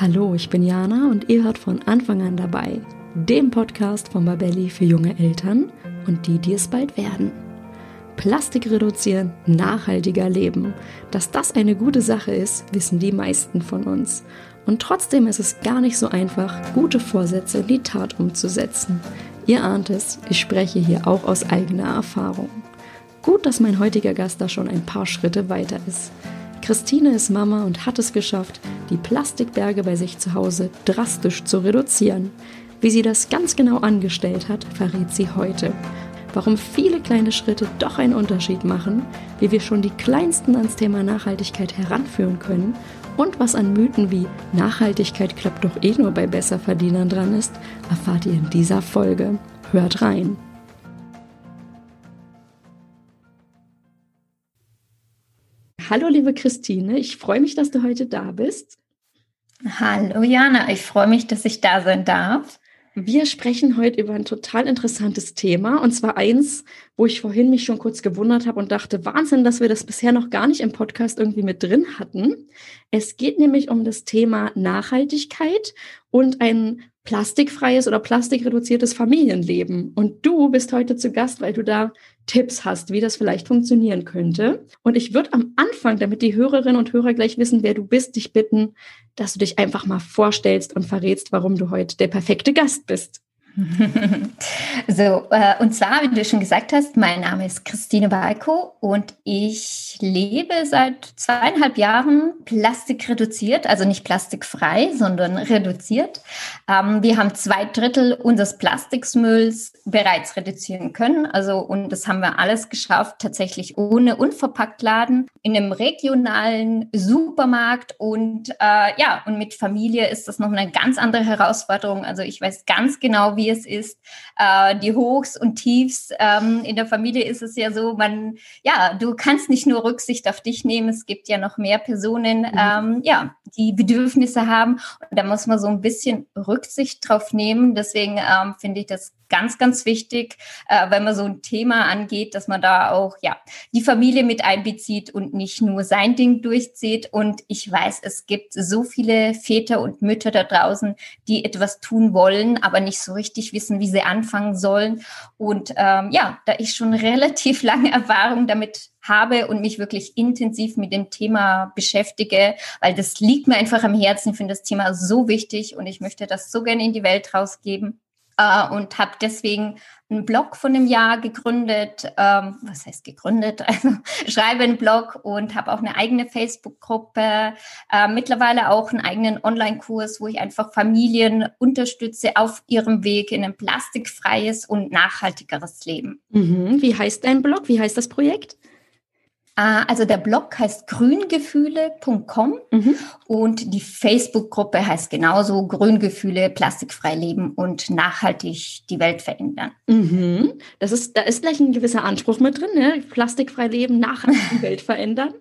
Hallo, ich bin Jana und ihr hört von Anfang an dabei, dem Podcast von Babelli für junge Eltern und die, die es bald werden. Plastik reduzieren, nachhaltiger leben. Dass das eine gute Sache ist, wissen die meisten von uns. Und trotzdem ist es gar nicht so einfach, gute Vorsätze in die Tat umzusetzen. Ihr ahnt es, ich spreche hier auch aus eigener Erfahrung. Gut, dass mein heutiger Gast da schon ein paar Schritte weiter ist. Christine ist Mama und hat es geschafft, die Plastikberge bei sich zu Hause drastisch zu reduzieren. Wie sie das ganz genau angestellt hat, verrät sie heute. Warum viele kleine Schritte doch einen Unterschied machen, wie wir schon die kleinsten ans Thema Nachhaltigkeit heranführen können und was an Mythen wie Nachhaltigkeit klappt doch eh nur bei Besserverdienern dran ist, erfahrt ihr in dieser Folge. Hört rein! Hallo, liebe Christine, ich freue mich, dass du heute da bist. Hallo, Jana, ich freue mich, dass ich da sein darf. Wir sprechen heute über ein total interessantes Thema und zwar eins, wo ich vorhin mich schon kurz gewundert habe und dachte, Wahnsinn, dass wir das bisher noch gar nicht im Podcast irgendwie mit drin hatten. Es geht nämlich um das Thema Nachhaltigkeit und ein plastikfreies oder plastikreduziertes Familienleben. Und du bist heute zu Gast, weil du da Tipps hast, wie das vielleicht funktionieren könnte. Und ich würde am Anfang, damit die Hörerinnen und Hörer gleich wissen, wer du bist, dich bitten, dass du dich einfach mal vorstellst und verrätst, warum du heute der perfekte Gast bist. So, äh, und zwar, wie du schon gesagt hast, mein Name ist Christine Balko und ich lebe seit zweieinhalb Jahren plastikreduziert, also nicht plastikfrei, sondern reduziert. Ähm, wir haben zwei Drittel unseres Plastikmülls bereits reduzieren können. Also, und das haben wir alles geschafft, tatsächlich ohne Unverpacktladen, in einem regionalen Supermarkt und äh, ja, und mit Familie ist das noch eine ganz andere Herausforderung. Also ich weiß ganz genau, wie es ist. Äh, die Hochs und Tiefs ähm, in der Familie ist es ja so, man, ja, du kannst nicht nur Rücksicht auf dich nehmen, es gibt ja noch mehr Personen, mhm. ähm, ja, die Bedürfnisse haben. Und da muss man so ein bisschen Rücksicht drauf nehmen. Deswegen ähm, finde ich das ganz, ganz wichtig, äh, wenn man so ein Thema angeht, dass man da auch ja die Familie mit einbezieht und nicht nur sein Ding durchzieht. Und ich weiß, es gibt so viele Väter und Mütter da draußen, die etwas tun wollen, aber nicht so richtig wissen, wie sie anfangen sollen. Und ähm, ja, da ich schon relativ lange Erfahrung damit habe und mich wirklich intensiv mit dem Thema beschäftige, weil das liegt mir einfach am Herzen. Ich finde das Thema so wichtig und ich möchte das so gerne in die Welt rausgeben äh, und habe deswegen einen Blog von einem Jahr gegründet. Ähm, was heißt gegründet? Also schreibe einen Blog und habe auch eine eigene Facebook-Gruppe. Äh, mittlerweile auch einen eigenen Online-Kurs, wo ich einfach Familien unterstütze auf ihrem Weg in ein plastikfreies und nachhaltigeres Leben. Mhm. Wie heißt dein Blog? Wie heißt das Projekt? Ah, also der Blog heißt grüngefühle.com mhm. und die Facebook-Gruppe heißt genauso Grüngefühle, plastikfrei leben und nachhaltig die Welt verändern. Mhm. Das ist, da ist gleich ein gewisser Anspruch mit drin, ne? plastikfrei leben, nachhaltig die Welt verändern.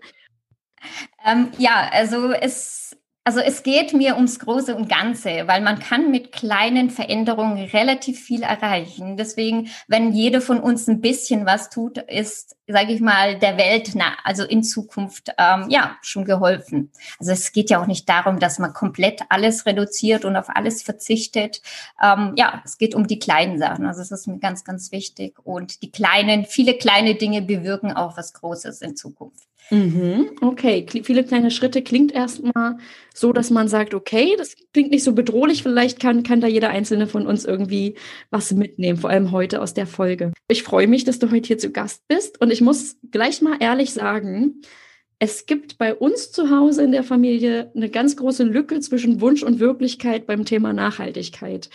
Ähm, ja, also es also es geht mir ums Große und Ganze, weil man kann mit kleinen Veränderungen relativ viel erreichen. Deswegen, wenn jeder von uns ein bisschen was tut, ist, sage ich mal, der Welt, na, also in Zukunft, ähm, ja, schon geholfen. Also es geht ja auch nicht darum, dass man komplett alles reduziert und auf alles verzichtet. Ähm, ja, es geht um die kleinen Sachen. Also es ist mir ganz, ganz wichtig. Und die kleinen, viele kleine Dinge bewirken auch was Großes in Zukunft. Mhm, okay, viele kleine Schritte klingt erstmal so, dass man sagt, okay, das klingt nicht so bedrohlich, vielleicht kann, kann da jeder einzelne von uns irgendwie was mitnehmen, vor allem heute aus der Folge. Ich freue mich, dass du heute hier zu Gast bist und ich muss gleich mal ehrlich sagen, es gibt bei uns zu Hause in der Familie eine ganz große Lücke zwischen Wunsch und Wirklichkeit beim Thema Nachhaltigkeit.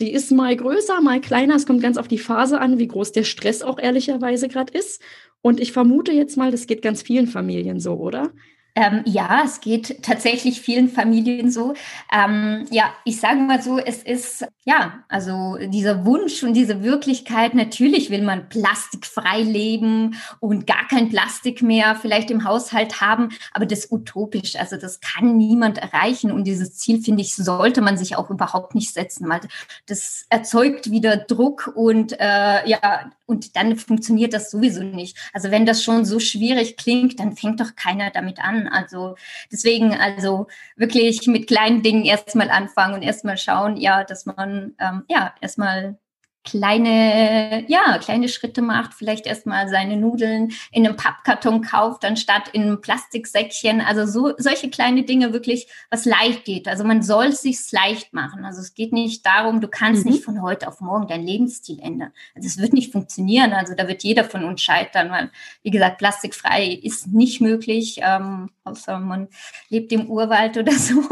Die ist mal größer, mal kleiner. Es kommt ganz auf die Phase an, wie groß der Stress auch ehrlicherweise gerade ist. Und ich vermute jetzt mal, das geht ganz vielen Familien so, oder? Ähm, ja, es geht tatsächlich vielen Familien so. Ähm, ja, ich sage mal so, es ist, ja, also dieser Wunsch und diese Wirklichkeit, natürlich will man plastikfrei leben und gar kein Plastik mehr vielleicht im Haushalt haben, aber das ist utopisch, also das kann niemand erreichen und dieses Ziel, finde ich, sollte man sich auch überhaupt nicht setzen, weil das erzeugt wieder Druck und äh, ja, und dann funktioniert das sowieso nicht. Also wenn das schon so schwierig klingt, dann fängt doch keiner damit an. Also deswegen also wirklich mit kleinen Dingen erstmal anfangen und erstmal schauen, ja, dass man ähm, ja erstmal kleine, ja, kleine Schritte macht, vielleicht erstmal seine Nudeln in einem Pappkarton kauft, anstatt in einem Plastiksäckchen. Also so, solche kleine Dinge wirklich, was leicht geht. Also man soll es sich leicht machen. Also es geht nicht darum, du kannst mhm. nicht von heute auf morgen deinen Lebensstil ändern. Also es wird nicht funktionieren. Also da wird jeder von uns scheitern, weil, wie gesagt, plastikfrei ist nicht möglich, ähm, außer man lebt im Urwald oder so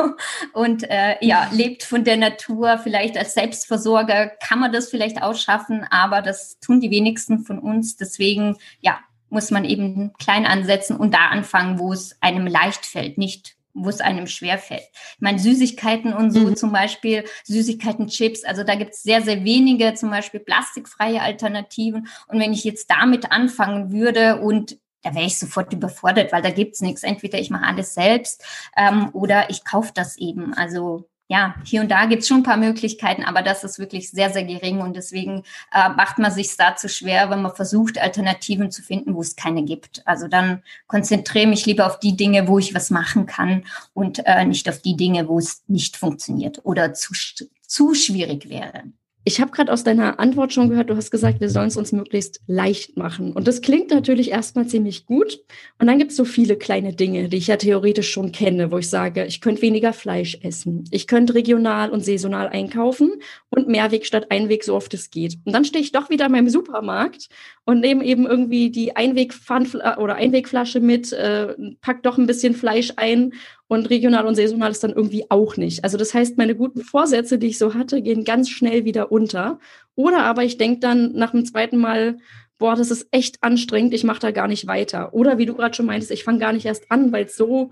und äh, ja, lebt von der Natur. Vielleicht als Selbstversorger kann man das vielleicht ausschaffen, aber das tun die wenigsten von uns. Deswegen, ja, muss man eben klein ansetzen und da anfangen, wo es einem leicht fällt, nicht wo es einem schwer fällt. Ich meine, Süßigkeiten und so mhm. zum Beispiel, Süßigkeiten, Chips, also da gibt es sehr, sehr wenige zum Beispiel plastikfreie Alternativen. Und wenn ich jetzt damit anfangen würde und da wäre ich sofort überfordert, weil da gibt's nichts. Entweder ich mache alles selbst ähm, oder ich kaufe das eben. Also ja, hier und da gibt's schon ein paar Möglichkeiten, aber das ist wirklich sehr, sehr gering und deswegen äh, macht man sich da zu schwer, wenn man versucht, Alternativen zu finden, wo es keine gibt. Also dann konzentriere mich lieber auf die Dinge, wo ich was machen kann und äh, nicht auf die Dinge, wo es nicht funktioniert oder zu, zu schwierig wäre. Ich habe gerade aus deiner Antwort schon gehört, du hast gesagt, wir sollen es uns möglichst leicht machen. Und das klingt natürlich erstmal ziemlich gut. Und dann gibt es so viele kleine Dinge, die ich ja theoretisch schon kenne, wo ich sage, ich könnte weniger Fleisch essen. Ich könnte regional und saisonal einkaufen und Mehrweg statt Einweg, so oft es geht. Und dann stehe ich doch wieder in meinem Supermarkt und nehme eben irgendwie die Einwegflasche mit, äh, pack doch ein bisschen Fleisch ein und regional und saisonal ist dann irgendwie auch nicht. Also das heißt, meine guten Vorsätze, die ich so hatte, gehen ganz schnell wieder unter. Oder aber ich denke dann nach dem zweiten Mal, boah, das ist echt anstrengend, ich mache da gar nicht weiter. Oder wie du gerade schon meintest, ich fange gar nicht erst an, weil es so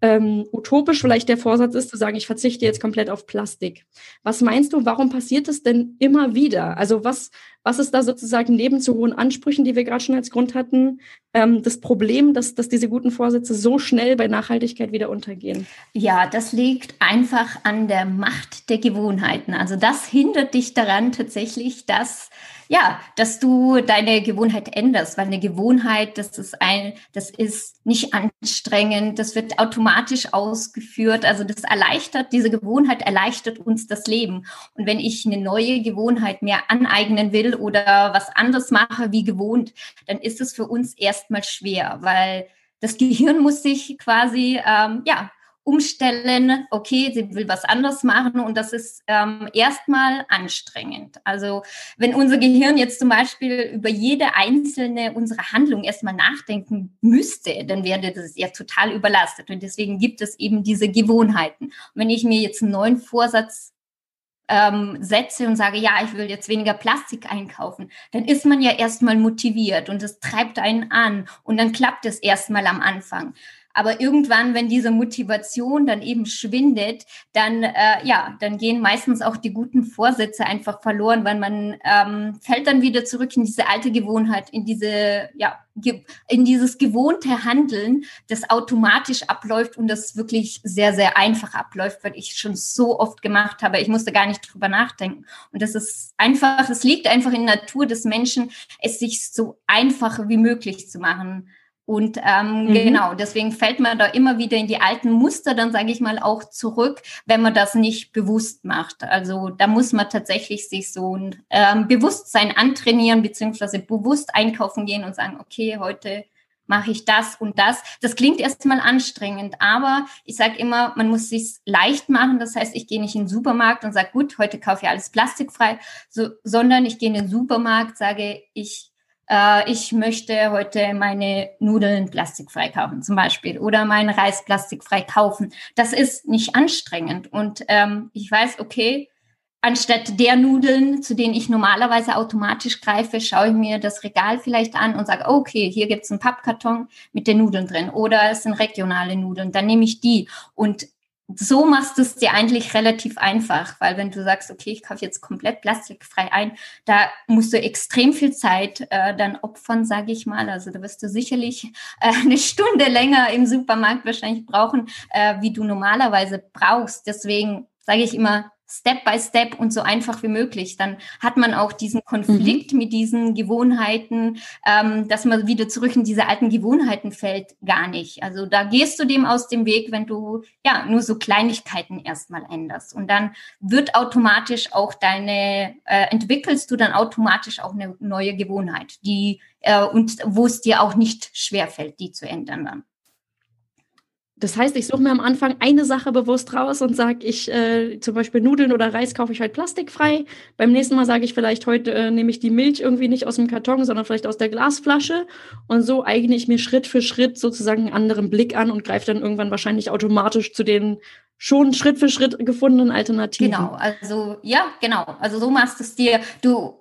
ähm, utopisch vielleicht der Vorsatz ist, zu sagen, ich verzichte jetzt komplett auf Plastik. Was meinst du, warum passiert es denn immer wieder? Also was, was ist da sozusagen neben zu hohen Ansprüchen, die wir gerade schon als Grund hatten, ähm, das Problem, dass, dass diese guten Vorsätze so schnell bei Nachhaltigkeit wieder untergehen? Ja, das liegt einfach an der Macht der Gewohnheiten. Also das hindert dich daran tatsächlich, dass ja, dass du deine Gewohnheit änderst, weil eine Gewohnheit, das ist ein, das ist nicht anstrengend, das wird automatisch ausgeführt. Also das erleichtert, diese Gewohnheit erleichtert uns das Leben. Und wenn ich eine neue Gewohnheit mir aneignen will oder was anderes mache wie gewohnt, dann ist es für uns erstmal schwer, weil das Gehirn muss sich quasi ähm, ja umstellen, okay, sie will was anderes machen und das ist ähm, erstmal anstrengend. Also wenn unser Gehirn jetzt zum Beispiel über jede einzelne unserer Handlung erstmal nachdenken müsste, dann wäre das ja total überlastet und deswegen gibt es eben diese Gewohnheiten. Und wenn ich mir jetzt einen neuen Vorsatz ähm, setze und sage, ja, ich will jetzt weniger Plastik einkaufen, dann ist man ja erstmal motiviert und es treibt einen an und dann klappt es erstmal am Anfang. Aber irgendwann, wenn diese Motivation dann eben schwindet, dann äh, ja, dann gehen meistens auch die guten Vorsätze einfach verloren, weil man ähm, fällt dann wieder zurück in diese alte Gewohnheit, in diese ja in dieses gewohnte Handeln, das automatisch abläuft und das wirklich sehr, sehr einfach abläuft, weil ich schon so oft gemacht habe. Ich musste gar nicht drüber nachdenken. Und das ist einfach, es liegt einfach in der Natur des Menschen, es sich so einfach wie möglich zu machen. Und ähm, mhm. genau, deswegen fällt man da immer wieder in die alten Muster, dann sage ich mal, auch zurück, wenn man das nicht bewusst macht. Also da muss man tatsächlich sich so ein ähm, Bewusstsein antrainieren, beziehungsweise bewusst einkaufen gehen und sagen, okay, heute mache ich das und das. Das klingt erstmal anstrengend, aber ich sage immer, man muss sich leicht machen. Das heißt, ich gehe nicht in den Supermarkt und sage, gut, heute kaufe ich alles plastikfrei, so, sondern ich gehe in den Supermarkt, sage, ich äh, ich möchte heute meine Nudeln plastikfrei kaufen zum Beispiel oder meinen Reis plastikfrei kaufen. Das ist nicht anstrengend und ähm, ich weiß, okay, anstatt der Nudeln, zu denen ich normalerweise automatisch greife, schaue ich mir das Regal vielleicht an und sage, okay, hier gibt's einen Pappkarton mit den Nudeln drin oder es sind regionale Nudeln, dann nehme ich die und so machst du es dir eigentlich relativ einfach, weil wenn du sagst, okay, ich kaufe jetzt komplett plastikfrei ein, da musst du extrem viel Zeit äh, dann opfern, sage ich mal. Also da wirst du sicherlich äh, eine Stunde länger im Supermarkt wahrscheinlich brauchen, äh, wie du normalerweise brauchst. Deswegen sage ich immer, Step by Step und so einfach wie möglich. Dann hat man auch diesen Konflikt mhm. mit diesen Gewohnheiten, ähm, dass man wieder zurück in diese alten Gewohnheiten fällt, gar nicht. Also da gehst du dem aus dem Weg, wenn du ja nur so Kleinigkeiten erstmal änderst. Und dann wird automatisch auch deine, äh, entwickelst du dann automatisch auch eine neue Gewohnheit, die äh, und wo es dir auch nicht schwerfällt, die zu ändern dann. Das heißt, ich suche mir am Anfang eine Sache bewusst raus und sage, ich äh, zum Beispiel Nudeln oder Reis kaufe ich halt plastikfrei. Beim nächsten Mal sage ich vielleicht, heute äh, nehme ich die Milch irgendwie nicht aus dem Karton, sondern vielleicht aus der Glasflasche. Und so eigne ich mir Schritt für Schritt sozusagen einen anderen Blick an und greife dann irgendwann wahrscheinlich automatisch zu den schon Schritt für Schritt gefundenen Alternativen. Genau, also ja, genau. Also so machst du es dir. Du,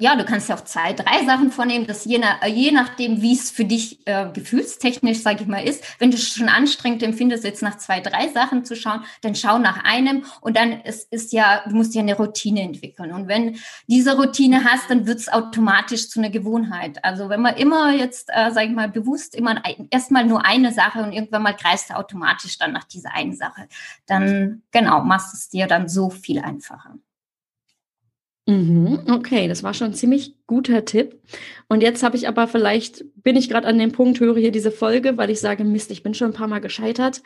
ja, du kannst ja auch zwei, drei Sachen vornehmen, das je, nach, je nachdem, wie es für dich äh, gefühlstechnisch, sage ich mal, ist. Wenn du schon anstrengend empfindest, jetzt nach zwei, drei Sachen zu schauen, dann schau nach einem und dann ist, ist ja, du musst ja eine Routine entwickeln. Und wenn diese Routine hast, dann wird es automatisch zu einer Gewohnheit. Also wenn man immer jetzt, äh, sage ich mal, bewusst immer erstmal nur eine Sache und irgendwann mal kreist du automatisch dann nach dieser einen Sache dann genau machst es dir dann so viel einfacher. Mhm, okay, das war schon ein ziemlich guter Tipp. Und jetzt habe ich aber vielleicht, bin ich gerade an dem Punkt, höre hier diese Folge, weil ich sage, Mist, ich bin schon ein paar Mal gescheitert.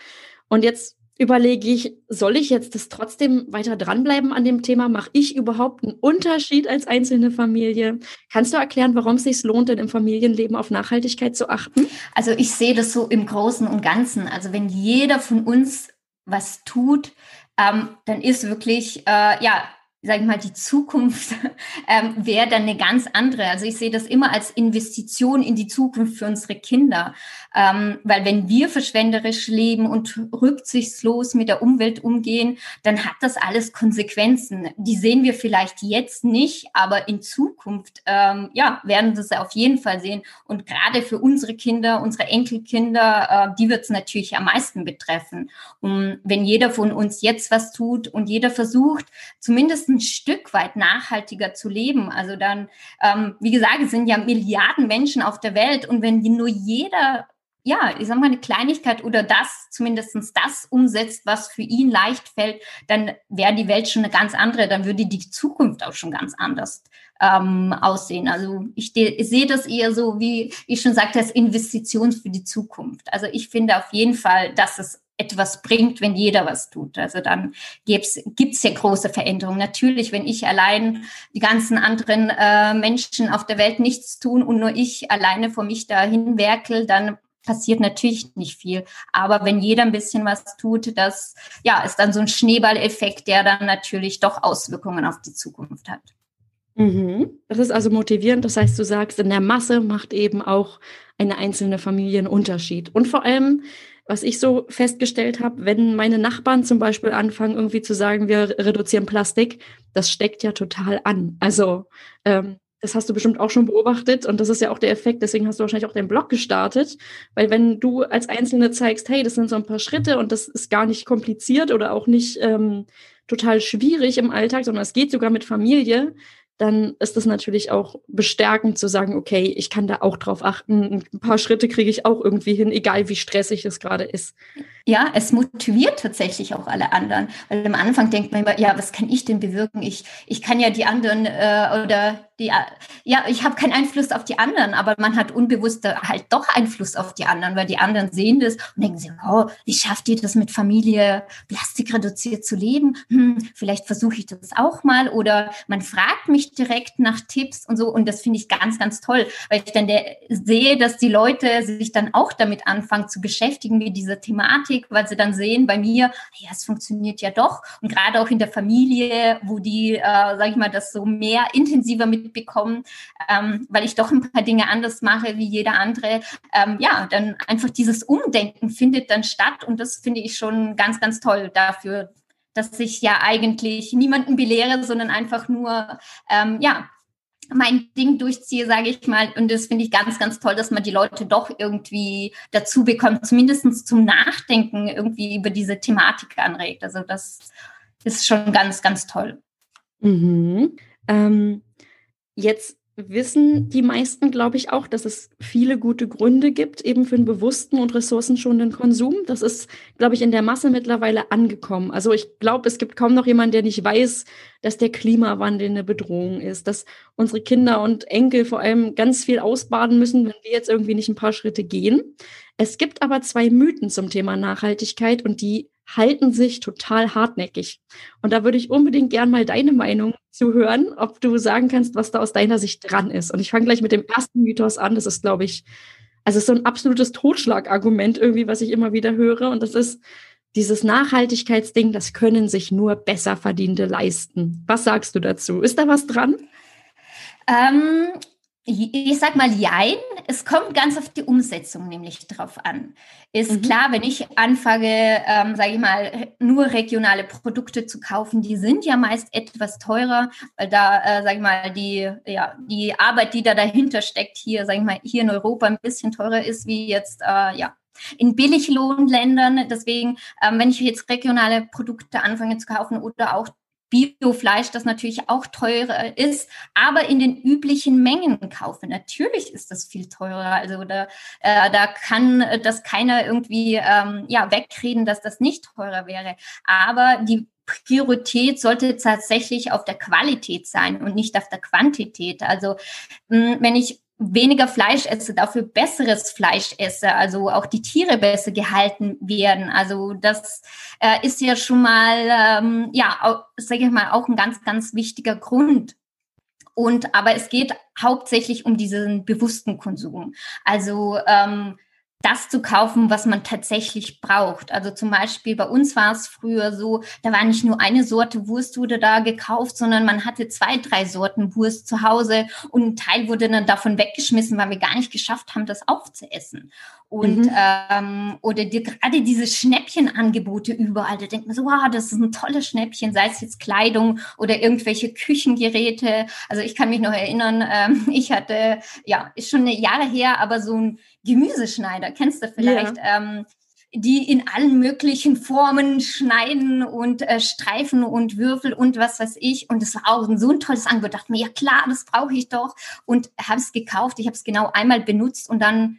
Und jetzt überlege ich, soll ich jetzt das trotzdem weiter dranbleiben an dem Thema? Mache ich überhaupt einen Unterschied als einzelne Familie? Kannst du erklären, warum es sich lohnt, denn im Familienleben auf Nachhaltigkeit zu achten? Also ich sehe das so im Großen und Ganzen. Also wenn jeder von uns was tut, ähm, dann ist wirklich, äh, ja, sage ich mal, die Zukunft ähm, wäre dann eine ganz andere. Also ich sehe das immer als Investition in die Zukunft für unsere Kinder. Ähm, weil wenn wir verschwenderisch leben und rücksichtslos mit der Umwelt umgehen, dann hat das alles Konsequenzen. Die sehen wir vielleicht jetzt nicht, aber in Zukunft, ähm, ja, werden das auf jeden Fall sehen. Und gerade für unsere Kinder, unsere Enkelkinder, äh, die wird es natürlich am meisten betreffen. Und wenn jeder von uns jetzt was tut und jeder versucht, zumindest ein Stück weit nachhaltiger zu leben, also dann, ähm, wie gesagt, es sind ja Milliarden Menschen auf der Welt und wenn nur jeder ja, ich sag mal, eine Kleinigkeit oder das, zumindestens das umsetzt, was für ihn leicht fällt, dann wäre die Welt schon eine ganz andere, dann würde die Zukunft auch schon ganz anders ähm, aussehen. Also ich, ich sehe das eher so, wie ich schon sagte, als Investition für die Zukunft. Also ich finde auf jeden Fall, dass es etwas bringt, wenn jeder was tut. Also dann gibt's gibt's ja große Veränderungen. Natürlich, wenn ich allein die ganzen anderen äh, Menschen auf der Welt nichts tun und nur ich alleine vor mich dahin werkel, dann passiert natürlich nicht viel. Aber wenn jeder ein bisschen was tut, das ja, ist dann so ein Schneeballeffekt, der dann natürlich doch Auswirkungen auf die Zukunft hat. Mhm. Das ist also motivierend. Das heißt, du sagst, in der Masse macht eben auch eine einzelne Familie einen Unterschied. Und vor allem, was ich so festgestellt habe, wenn meine Nachbarn zum Beispiel anfangen, irgendwie zu sagen, wir reduzieren Plastik, das steckt ja total an. Also ähm, das hast du bestimmt auch schon beobachtet und das ist ja auch der Effekt, deswegen hast du wahrscheinlich auch deinen Blog gestartet, weil wenn du als Einzelne zeigst, hey, das sind so ein paar Schritte und das ist gar nicht kompliziert oder auch nicht ähm, total schwierig im Alltag, sondern es geht sogar mit Familie, dann ist es natürlich auch bestärkend zu sagen, okay, ich kann da auch drauf achten. Ein paar Schritte kriege ich auch irgendwie hin, egal wie stressig es gerade ist. Ja, es motiviert tatsächlich auch alle anderen. Weil am Anfang denkt man immer, ja, was kann ich denn bewirken? Ich, ich kann ja die anderen äh, oder die, ja, ich habe keinen Einfluss auf die anderen, aber man hat unbewusst halt doch Einfluss auf die anderen, weil die anderen sehen das und denken sich, oh, wie schafft ihr das mit Familie plastikreduziert zu leben? Hm, vielleicht versuche ich das auch mal oder man fragt mich direkt nach Tipps und so und das finde ich ganz, ganz toll, weil ich dann der, sehe, dass die Leute sich dann auch damit anfangen zu beschäftigen mit dieser Thematik, weil sie dann sehen bei mir, ja, es funktioniert ja doch und gerade auch in der Familie, wo die, äh, sage ich mal, das so mehr intensiver mit mitbekommen, ähm, weil ich doch ein paar Dinge anders mache wie jeder andere. Ähm, ja, dann einfach dieses Umdenken findet dann statt und das finde ich schon ganz, ganz toll dafür, dass ich ja eigentlich niemanden belehre, sondern einfach nur, ähm, ja, mein Ding durchziehe, sage ich mal. Und das finde ich ganz, ganz toll, dass man die Leute doch irgendwie dazu bekommt, zumindest zum Nachdenken irgendwie über diese Thematik anregt. Also das ist schon ganz, ganz toll. Mhm. Ähm, Jetzt wissen die meisten, glaube ich, auch, dass es viele gute Gründe gibt, eben für einen bewussten und ressourcenschonenden Konsum. Das ist, glaube ich, in der Masse mittlerweile angekommen. Also ich glaube, es gibt kaum noch jemanden, der nicht weiß, dass der Klimawandel eine Bedrohung ist, dass unsere Kinder und Enkel vor allem ganz viel ausbaden müssen, wenn wir jetzt irgendwie nicht ein paar Schritte gehen. Es gibt aber zwei Mythen zum Thema Nachhaltigkeit und die halten sich total hartnäckig. Und da würde ich unbedingt gern mal deine Meinung zu hören, ob du sagen kannst, was da aus deiner Sicht dran ist. Und ich fange gleich mit dem ersten Mythos an. Das ist, glaube ich, also ist so ein absolutes Totschlagargument irgendwie, was ich immer wieder höre. Und das ist dieses Nachhaltigkeitsding, das können sich nur besser Verdiente leisten. Was sagst du dazu? Ist da was dran? Ähm, ich sag mal jein, es kommt ganz auf die Umsetzung nämlich drauf an. Ist mhm. klar, wenn ich anfange, ähm, sage ich mal, nur regionale Produkte zu kaufen, die sind ja meist etwas teurer, weil da, äh, sage ich mal, die, ja, die Arbeit, die da dahinter steckt, hier, sage ich mal, hier in Europa ein bisschen teurer ist wie jetzt, äh, ja, in Billiglohnländern. Deswegen, ähm, wenn ich jetzt regionale Produkte anfange zu kaufen oder auch Biofleisch, das natürlich auch teurer ist, aber in den üblichen Mengen kaufe. Natürlich ist das viel teurer. Also da, äh, da kann das keiner irgendwie ähm, ja, wegreden, dass das nicht teurer wäre. Aber die Priorität sollte tatsächlich auf der Qualität sein und nicht auf der Quantität. Also mh, wenn ich weniger Fleisch esse, dafür besseres Fleisch esse, also auch die Tiere besser gehalten werden. Also das äh, ist ja schon mal, ähm, ja, sage ich mal, auch ein ganz, ganz wichtiger Grund. Und aber es geht hauptsächlich um diesen bewussten Konsum. Also ähm, das zu kaufen, was man tatsächlich braucht. Also zum Beispiel bei uns war es früher so, da war nicht nur eine Sorte Wurst wurde da gekauft, sondern man hatte zwei, drei Sorten Wurst zu Hause und ein Teil wurde dann davon weggeschmissen, weil wir gar nicht geschafft haben, das aufzuessen. Und mhm. ähm, oder die, gerade diese Schnäppchenangebote überall, da denkt man so, wow, das ist ein tolles Schnäppchen, sei es jetzt Kleidung oder irgendwelche Küchengeräte. Also ich kann mich noch erinnern, ähm, ich hatte, ja, ist schon eine Jahre her, aber so ein Gemüseschneider, kennst du vielleicht? Ja. Ähm, die in allen möglichen Formen schneiden und äh, Streifen und Würfel und was weiß ich. Und es war auch so ein tolles Angebot. Ich dachte mir, ja klar, das brauche ich doch. Und habe es gekauft. Ich habe es genau einmal benutzt und dann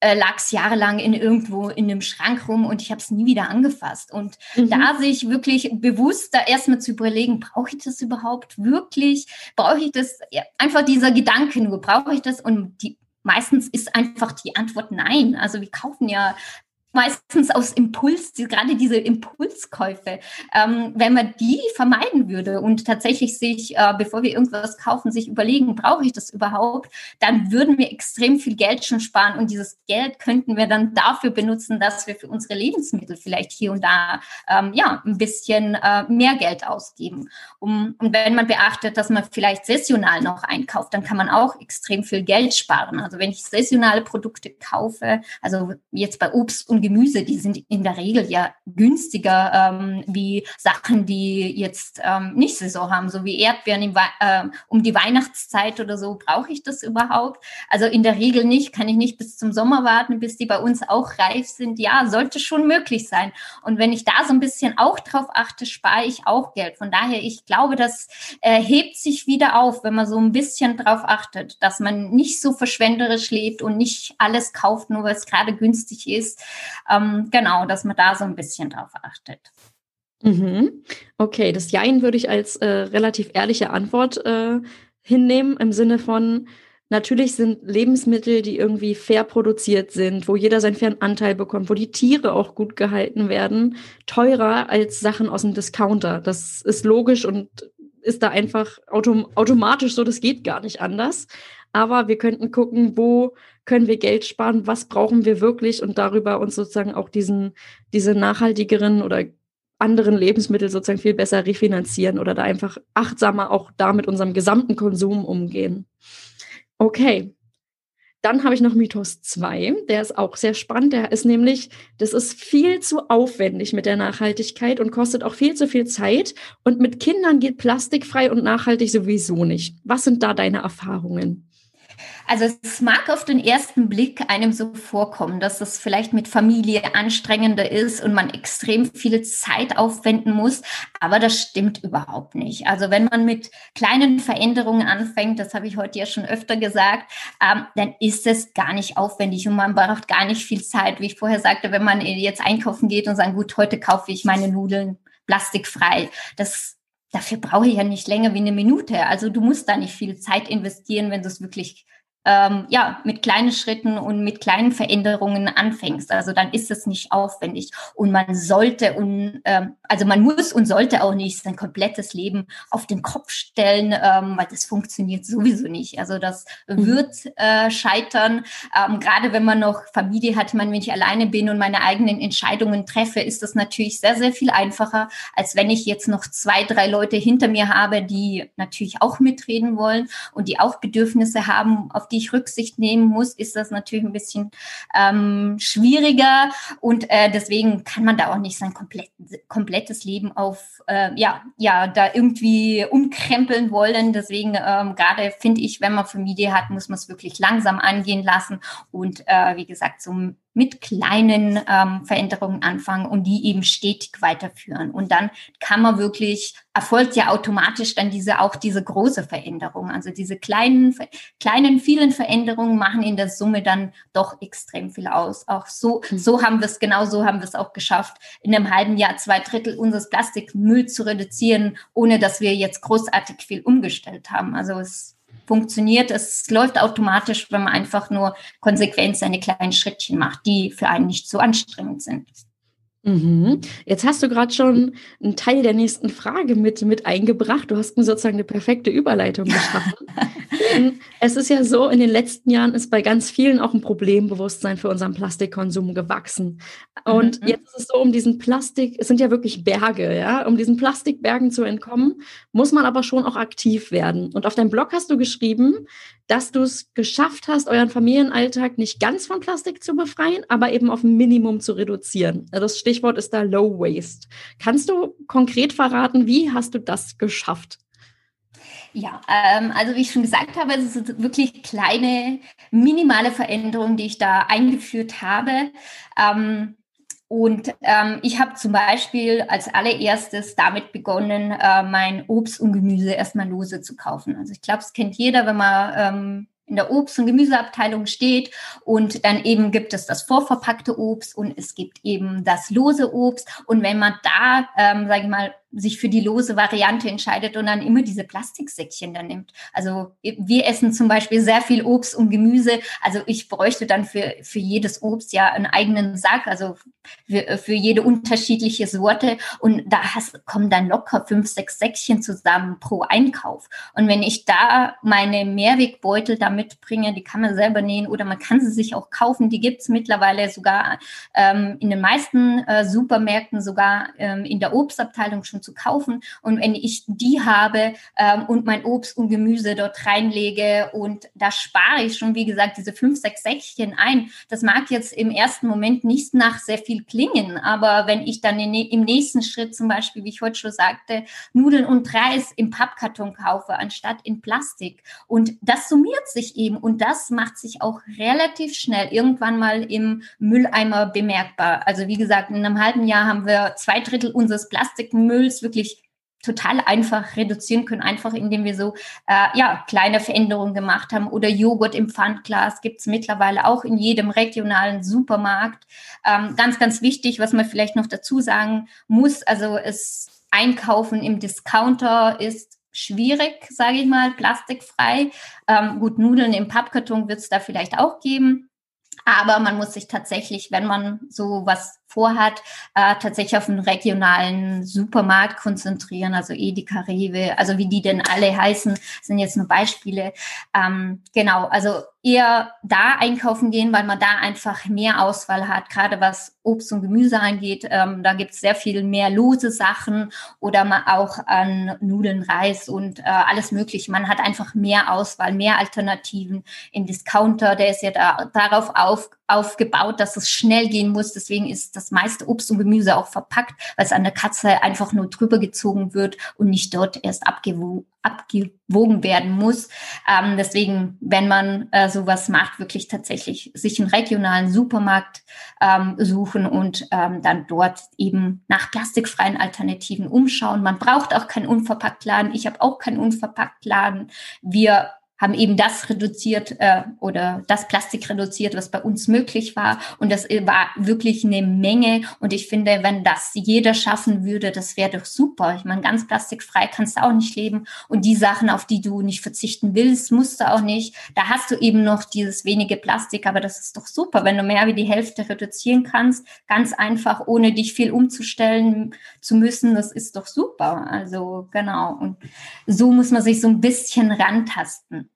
äh, lag es jahrelang in irgendwo in einem Schrank rum und ich habe es nie wieder angefasst. Und mhm. da sich wirklich bewusst da erstmal zu überlegen, brauche ich das überhaupt wirklich? Brauche ich das? Ja, einfach dieser Gedanke nur, brauche ich das? Und die meistens ist einfach die Antwort nein. Also wir kaufen ja meistens aus Impuls, die, gerade diese Impulskäufe, ähm, wenn man die vermeiden würde und tatsächlich sich, äh, bevor wir irgendwas kaufen, sich überlegen, brauche ich das überhaupt, dann würden wir extrem viel Geld schon sparen und dieses Geld könnten wir dann dafür benutzen, dass wir für unsere Lebensmittel vielleicht hier und da ähm, ja ein bisschen äh, mehr Geld ausgeben. Um, und wenn man beachtet, dass man vielleicht saisonal noch einkauft, dann kann man auch extrem viel Geld sparen. Also wenn ich saisonale Produkte kaufe, also jetzt bei Obst und Gemüse, die sind in der Regel ja günstiger ähm, wie Sachen, die jetzt ähm, nicht Saison haben, so wie Erdbeeren äh, um die Weihnachtszeit oder so. Brauche ich das überhaupt? Also in der Regel nicht. Kann ich nicht bis zum Sommer warten, bis die bei uns auch reif sind? Ja, sollte schon möglich sein. Und wenn ich da so ein bisschen auch drauf achte, spare ich auch Geld. Von daher, ich glaube, das äh, hebt sich wieder auf, wenn man so ein bisschen drauf achtet, dass man nicht so verschwenderisch lebt und nicht alles kauft, nur weil es gerade günstig ist, ähm, genau, dass man da so ein bisschen drauf achtet. Mhm. Okay, das Jein würde ich als äh, relativ ehrliche Antwort äh, hinnehmen, im Sinne von, natürlich sind Lebensmittel, die irgendwie fair produziert sind, wo jeder seinen fairen Anteil bekommt, wo die Tiere auch gut gehalten werden, teurer als Sachen aus dem Discounter. Das ist logisch und ist da einfach autom automatisch so, das geht gar nicht anders. Aber wir könnten gucken, wo können wir Geld sparen, was brauchen wir wirklich und darüber uns sozusagen auch diesen, diese nachhaltigeren oder anderen Lebensmittel sozusagen viel besser refinanzieren oder da einfach achtsamer auch da mit unserem gesamten Konsum umgehen. Okay. Dann habe ich noch Mythos 2, der ist auch sehr spannend. Der ist nämlich, das ist viel zu aufwendig mit der Nachhaltigkeit und kostet auch viel zu viel Zeit. Und mit Kindern geht plastikfrei und nachhaltig sowieso nicht. Was sind da deine Erfahrungen? Also es mag auf den ersten Blick einem so vorkommen, dass es vielleicht mit Familie anstrengender ist und man extrem viel Zeit aufwenden muss, aber das stimmt überhaupt nicht. Also wenn man mit kleinen Veränderungen anfängt, das habe ich heute ja schon öfter gesagt, ähm, dann ist es gar nicht aufwendig und man braucht gar nicht viel Zeit. Wie ich vorher sagte, wenn man jetzt einkaufen geht und sagt, gut, heute kaufe ich meine Nudeln plastikfrei. Das dafür brauche ich ja nicht länger wie eine Minute. Also du musst da nicht viel Zeit investieren, wenn du es wirklich ähm, ja, mit kleinen Schritten und mit kleinen Veränderungen anfängst. Also dann ist es nicht aufwendig. Und man sollte und ähm, also man muss und sollte auch nicht sein komplettes Leben auf den Kopf stellen, ähm, weil das funktioniert sowieso nicht. Also das mhm. wird äh, scheitern. Ähm, gerade wenn man noch Familie hat, man, wenn ich alleine bin und meine eigenen Entscheidungen treffe, ist das natürlich sehr, sehr viel einfacher, als wenn ich jetzt noch zwei, drei Leute hinter mir habe, die natürlich auch mitreden wollen und die auch Bedürfnisse haben, auf die ich Rücksicht nehmen muss, ist das natürlich ein bisschen ähm, schwieriger und äh, deswegen kann man da auch nicht sein komplett, komplettes Leben auf, äh, ja, ja, da irgendwie umkrempeln wollen. Deswegen ähm, gerade finde ich, wenn man Familie hat, muss man es wirklich langsam angehen lassen und äh, wie gesagt, so mit kleinen ähm, Veränderungen anfangen und die eben stetig weiterführen. Und dann kann man wirklich, erfolgt ja automatisch dann diese, auch diese große Veränderung. Also diese kleinen, kleinen, vielen Veränderungen machen in der Summe dann doch extrem viel aus. Auch so, mhm. so haben wir es, genau so haben wir es auch geschafft, in einem halben Jahr zwei Drittel unseres Plastikmülls zu reduzieren, ohne dass wir jetzt großartig viel umgestellt haben. Also es funktioniert. Es läuft automatisch, wenn man einfach nur konsequent seine kleinen Schrittchen macht, die für einen nicht so anstrengend sind. Mhm. Jetzt hast du gerade schon einen Teil der nächsten Frage mit, mit eingebracht. Du hast mir sozusagen eine perfekte Überleitung geschaffen. es ist ja so, in den letzten Jahren ist bei ganz vielen auch ein Problembewusstsein für unseren Plastikkonsum gewachsen. Und mhm. jetzt ist es so, um diesen Plastik, es sind ja wirklich Berge, ja, um diesen Plastikbergen zu entkommen, muss man aber schon auch aktiv werden. Und auf deinem Blog hast du geschrieben, dass du es geschafft hast, euren Familienalltag nicht ganz von Plastik zu befreien, aber eben auf ein Minimum zu reduzieren. Das Stichwort ist da Low Waste. Kannst du konkret verraten, wie hast du das geschafft? Ja, ähm, also wie ich schon gesagt habe, es sind wirklich kleine, minimale Veränderungen, die ich da eingeführt habe. Ähm, und ähm, ich habe zum Beispiel als allererstes damit begonnen, äh, mein Obst und Gemüse erstmal lose zu kaufen. Also ich glaube, es kennt jeder, wenn man ähm, in der Obst- und Gemüseabteilung steht und dann eben gibt es das vorverpackte Obst und es gibt eben das lose Obst und wenn man da, ähm, sage ich mal, sich für die lose Variante entscheidet und dann immer diese Plastiksäckchen dann nimmt. Also wir essen zum Beispiel sehr viel Obst und Gemüse. Also ich bräuchte dann für, für jedes Obst ja einen eigenen Sack, also für, für jede unterschiedliche Sorte. Und da hast, kommen dann locker fünf, sechs Säckchen zusammen pro Einkauf. Und wenn ich da meine Mehrwegbeutel da mitbringe, die kann man selber nähen oder man kann sie sich auch kaufen. Die gibt's mittlerweile sogar ähm, in den meisten äh, Supermärkten, sogar ähm, in der Obstabteilung schon zu kaufen. Und wenn ich die habe ähm, und mein Obst und Gemüse dort reinlege und da spare ich schon, wie gesagt, diese fünf, sechs Säckchen ein. Das mag jetzt im ersten Moment nicht nach sehr viel klingen, aber wenn ich dann in, im nächsten Schritt zum Beispiel, wie ich heute schon sagte, Nudeln und Reis im Pappkarton kaufe, anstatt in Plastik. Und das summiert sich eben und das macht sich auch relativ schnell irgendwann mal im Mülleimer bemerkbar. Also wie gesagt, in einem halben Jahr haben wir zwei Drittel unseres Plastikmülls Tools wirklich total einfach reduzieren können, einfach indem wir so äh, ja kleine Veränderungen gemacht haben. Oder Joghurt im Pfandglas gibt es mittlerweile auch in jedem regionalen Supermarkt. Ähm, ganz, ganz wichtig, was man vielleicht noch dazu sagen muss, also es Einkaufen im Discounter ist schwierig, sage ich mal, plastikfrei. Ähm, gut, Nudeln im Pappkarton wird es da vielleicht auch geben. Aber man muss sich tatsächlich, wenn man so was vorhat, äh, tatsächlich auf einen regionalen Supermarkt konzentrieren, also Edeka, Rewe, also wie die denn alle heißen, sind jetzt nur Beispiele. Ähm, genau, also eher da einkaufen gehen, weil man da einfach mehr Auswahl hat, gerade was Obst und Gemüse angeht. Ähm, da gibt es sehr viel mehr lose Sachen oder man auch an Nudeln, Reis und äh, alles Mögliche. Man hat einfach mehr Auswahl, mehr Alternativen im Discounter. Der ist ja da, darauf auf, aufgebaut, dass es schnell gehen muss. Deswegen ist das meiste Obst und Gemüse auch verpackt, weil es an der Katze einfach nur drüber gezogen wird und nicht dort erst abgewogen abgewogen werden muss. Ähm, deswegen, wenn man äh, sowas macht, wirklich tatsächlich sich einen regionalen Supermarkt ähm, suchen und ähm, dann dort eben nach plastikfreien Alternativen umschauen. Man braucht auch keinen Unverpacktladen. Ich habe auch keinen Unverpacktladen. Wir haben eben das reduziert äh, oder das Plastik reduziert, was bei uns möglich war. Und das war wirklich eine Menge. Und ich finde, wenn das jeder schaffen würde, das wäre doch super. Ich meine, ganz plastikfrei kannst du auch nicht leben. Und die Sachen, auf die du nicht verzichten willst, musst du auch nicht. Da hast du eben noch dieses wenige Plastik. Aber das ist doch super, wenn du mehr wie die Hälfte reduzieren kannst. Ganz einfach, ohne dich viel umzustellen zu müssen. Das ist doch super. Also genau. Und so muss man sich so ein bisschen rantasten.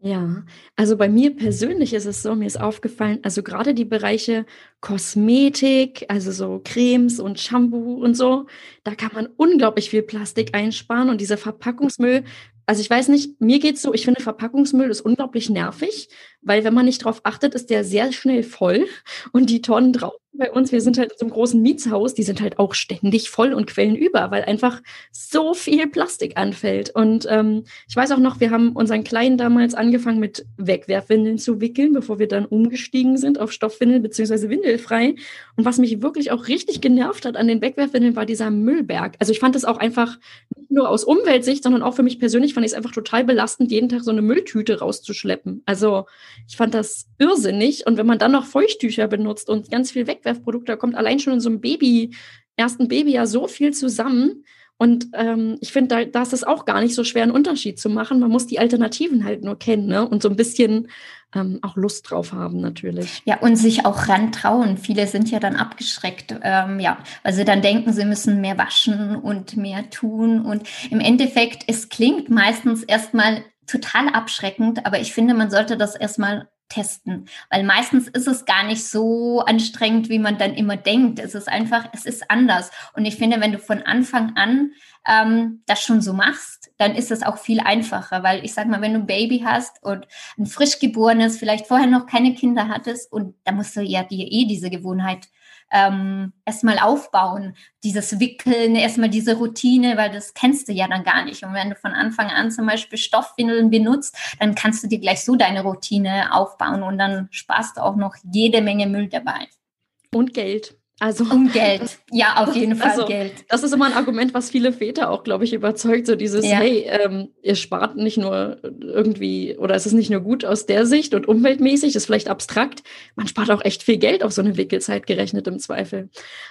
Ja, also bei mir persönlich ist es so, mir ist aufgefallen, also gerade die Bereiche Kosmetik, also so Cremes und Shampoo und so, da kann man unglaublich viel Plastik einsparen und dieser Verpackungsmüll, also ich weiß nicht, mir geht's so, ich finde Verpackungsmüll ist unglaublich nervig, weil wenn man nicht drauf achtet, ist der sehr schnell voll und die Tonnen draußen bei uns, wir sind halt in so einem großen Mietshaus, die sind halt auch ständig voll und quellen über, weil einfach so viel Plastik anfällt. Und ähm, ich weiß auch noch, wir haben unseren Kleinen damals angefangen mit Wegwerfwindeln zu wickeln, bevor wir dann umgestiegen sind auf Stoffwindel beziehungsweise windelfrei. Und was mich wirklich auch richtig genervt hat an den Wegwerfwindeln war dieser Müllberg. Also ich fand es auch einfach nicht nur aus Umweltsicht, sondern auch für mich persönlich fand ich es einfach total belastend, jeden Tag so eine Mülltüte rauszuschleppen. Also ich fand das irrsinnig. Und wenn man dann noch Feuchttücher benutzt und ganz viel Wegwerfprodukte, da kommt allein schon in so einem Baby, ersten Baby ja so viel zusammen. Und ähm, ich finde, da, da ist es auch gar nicht so schwer, einen Unterschied zu machen. Man muss die Alternativen halt nur kennen ne? und so ein bisschen ähm, auch Lust drauf haben natürlich. Ja, und sich auch rantrauen. Viele sind ja dann abgeschreckt, ähm, ja, weil sie dann denken, sie müssen mehr waschen und mehr tun. Und im Endeffekt, es klingt meistens erstmal total abschreckend, aber ich finde, man sollte das erstmal testen, weil meistens ist es gar nicht so anstrengend, wie man dann immer denkt. Es ist einfach, es ist anders. Und ich finde, wenn du von Anfang an ähm, das schon so machst, dann ist es auch viel einfacher, weil ich sag mal, wenn du ein Baby hast und ein frisch geborenes, vielleicht vorher noch keine Kinder hattest und da musst du ja dir eh diese Gewohnheit ähm, erstmal aufbauen, dieses Wickeln, erstmal diese Routine, weil das kennst du ja dann gar nicht. Und wenn du von Anfang an zum Beispiel Stoffwindeln benutzt, dann kannst du dir gleich so deine Routine aufbauen und dann sparst du auch noch jede Menge Müll dabei. Und Geld. Also um Geld, ja, auf jeden Fall also, Geld. Das ist immer ein Argument, was viele Väter auch, glaube ich, überzeugt. So dieses, ja. hey, ähm, ihr spart nicht nur irgendwie, oder es ist nicht nur gut aus der Sicht und umweltmäßig, ist vielleicht abstrakt, man spart auch echt viel Geld auf so eine Wickelzeit gerechnet im Zweifel.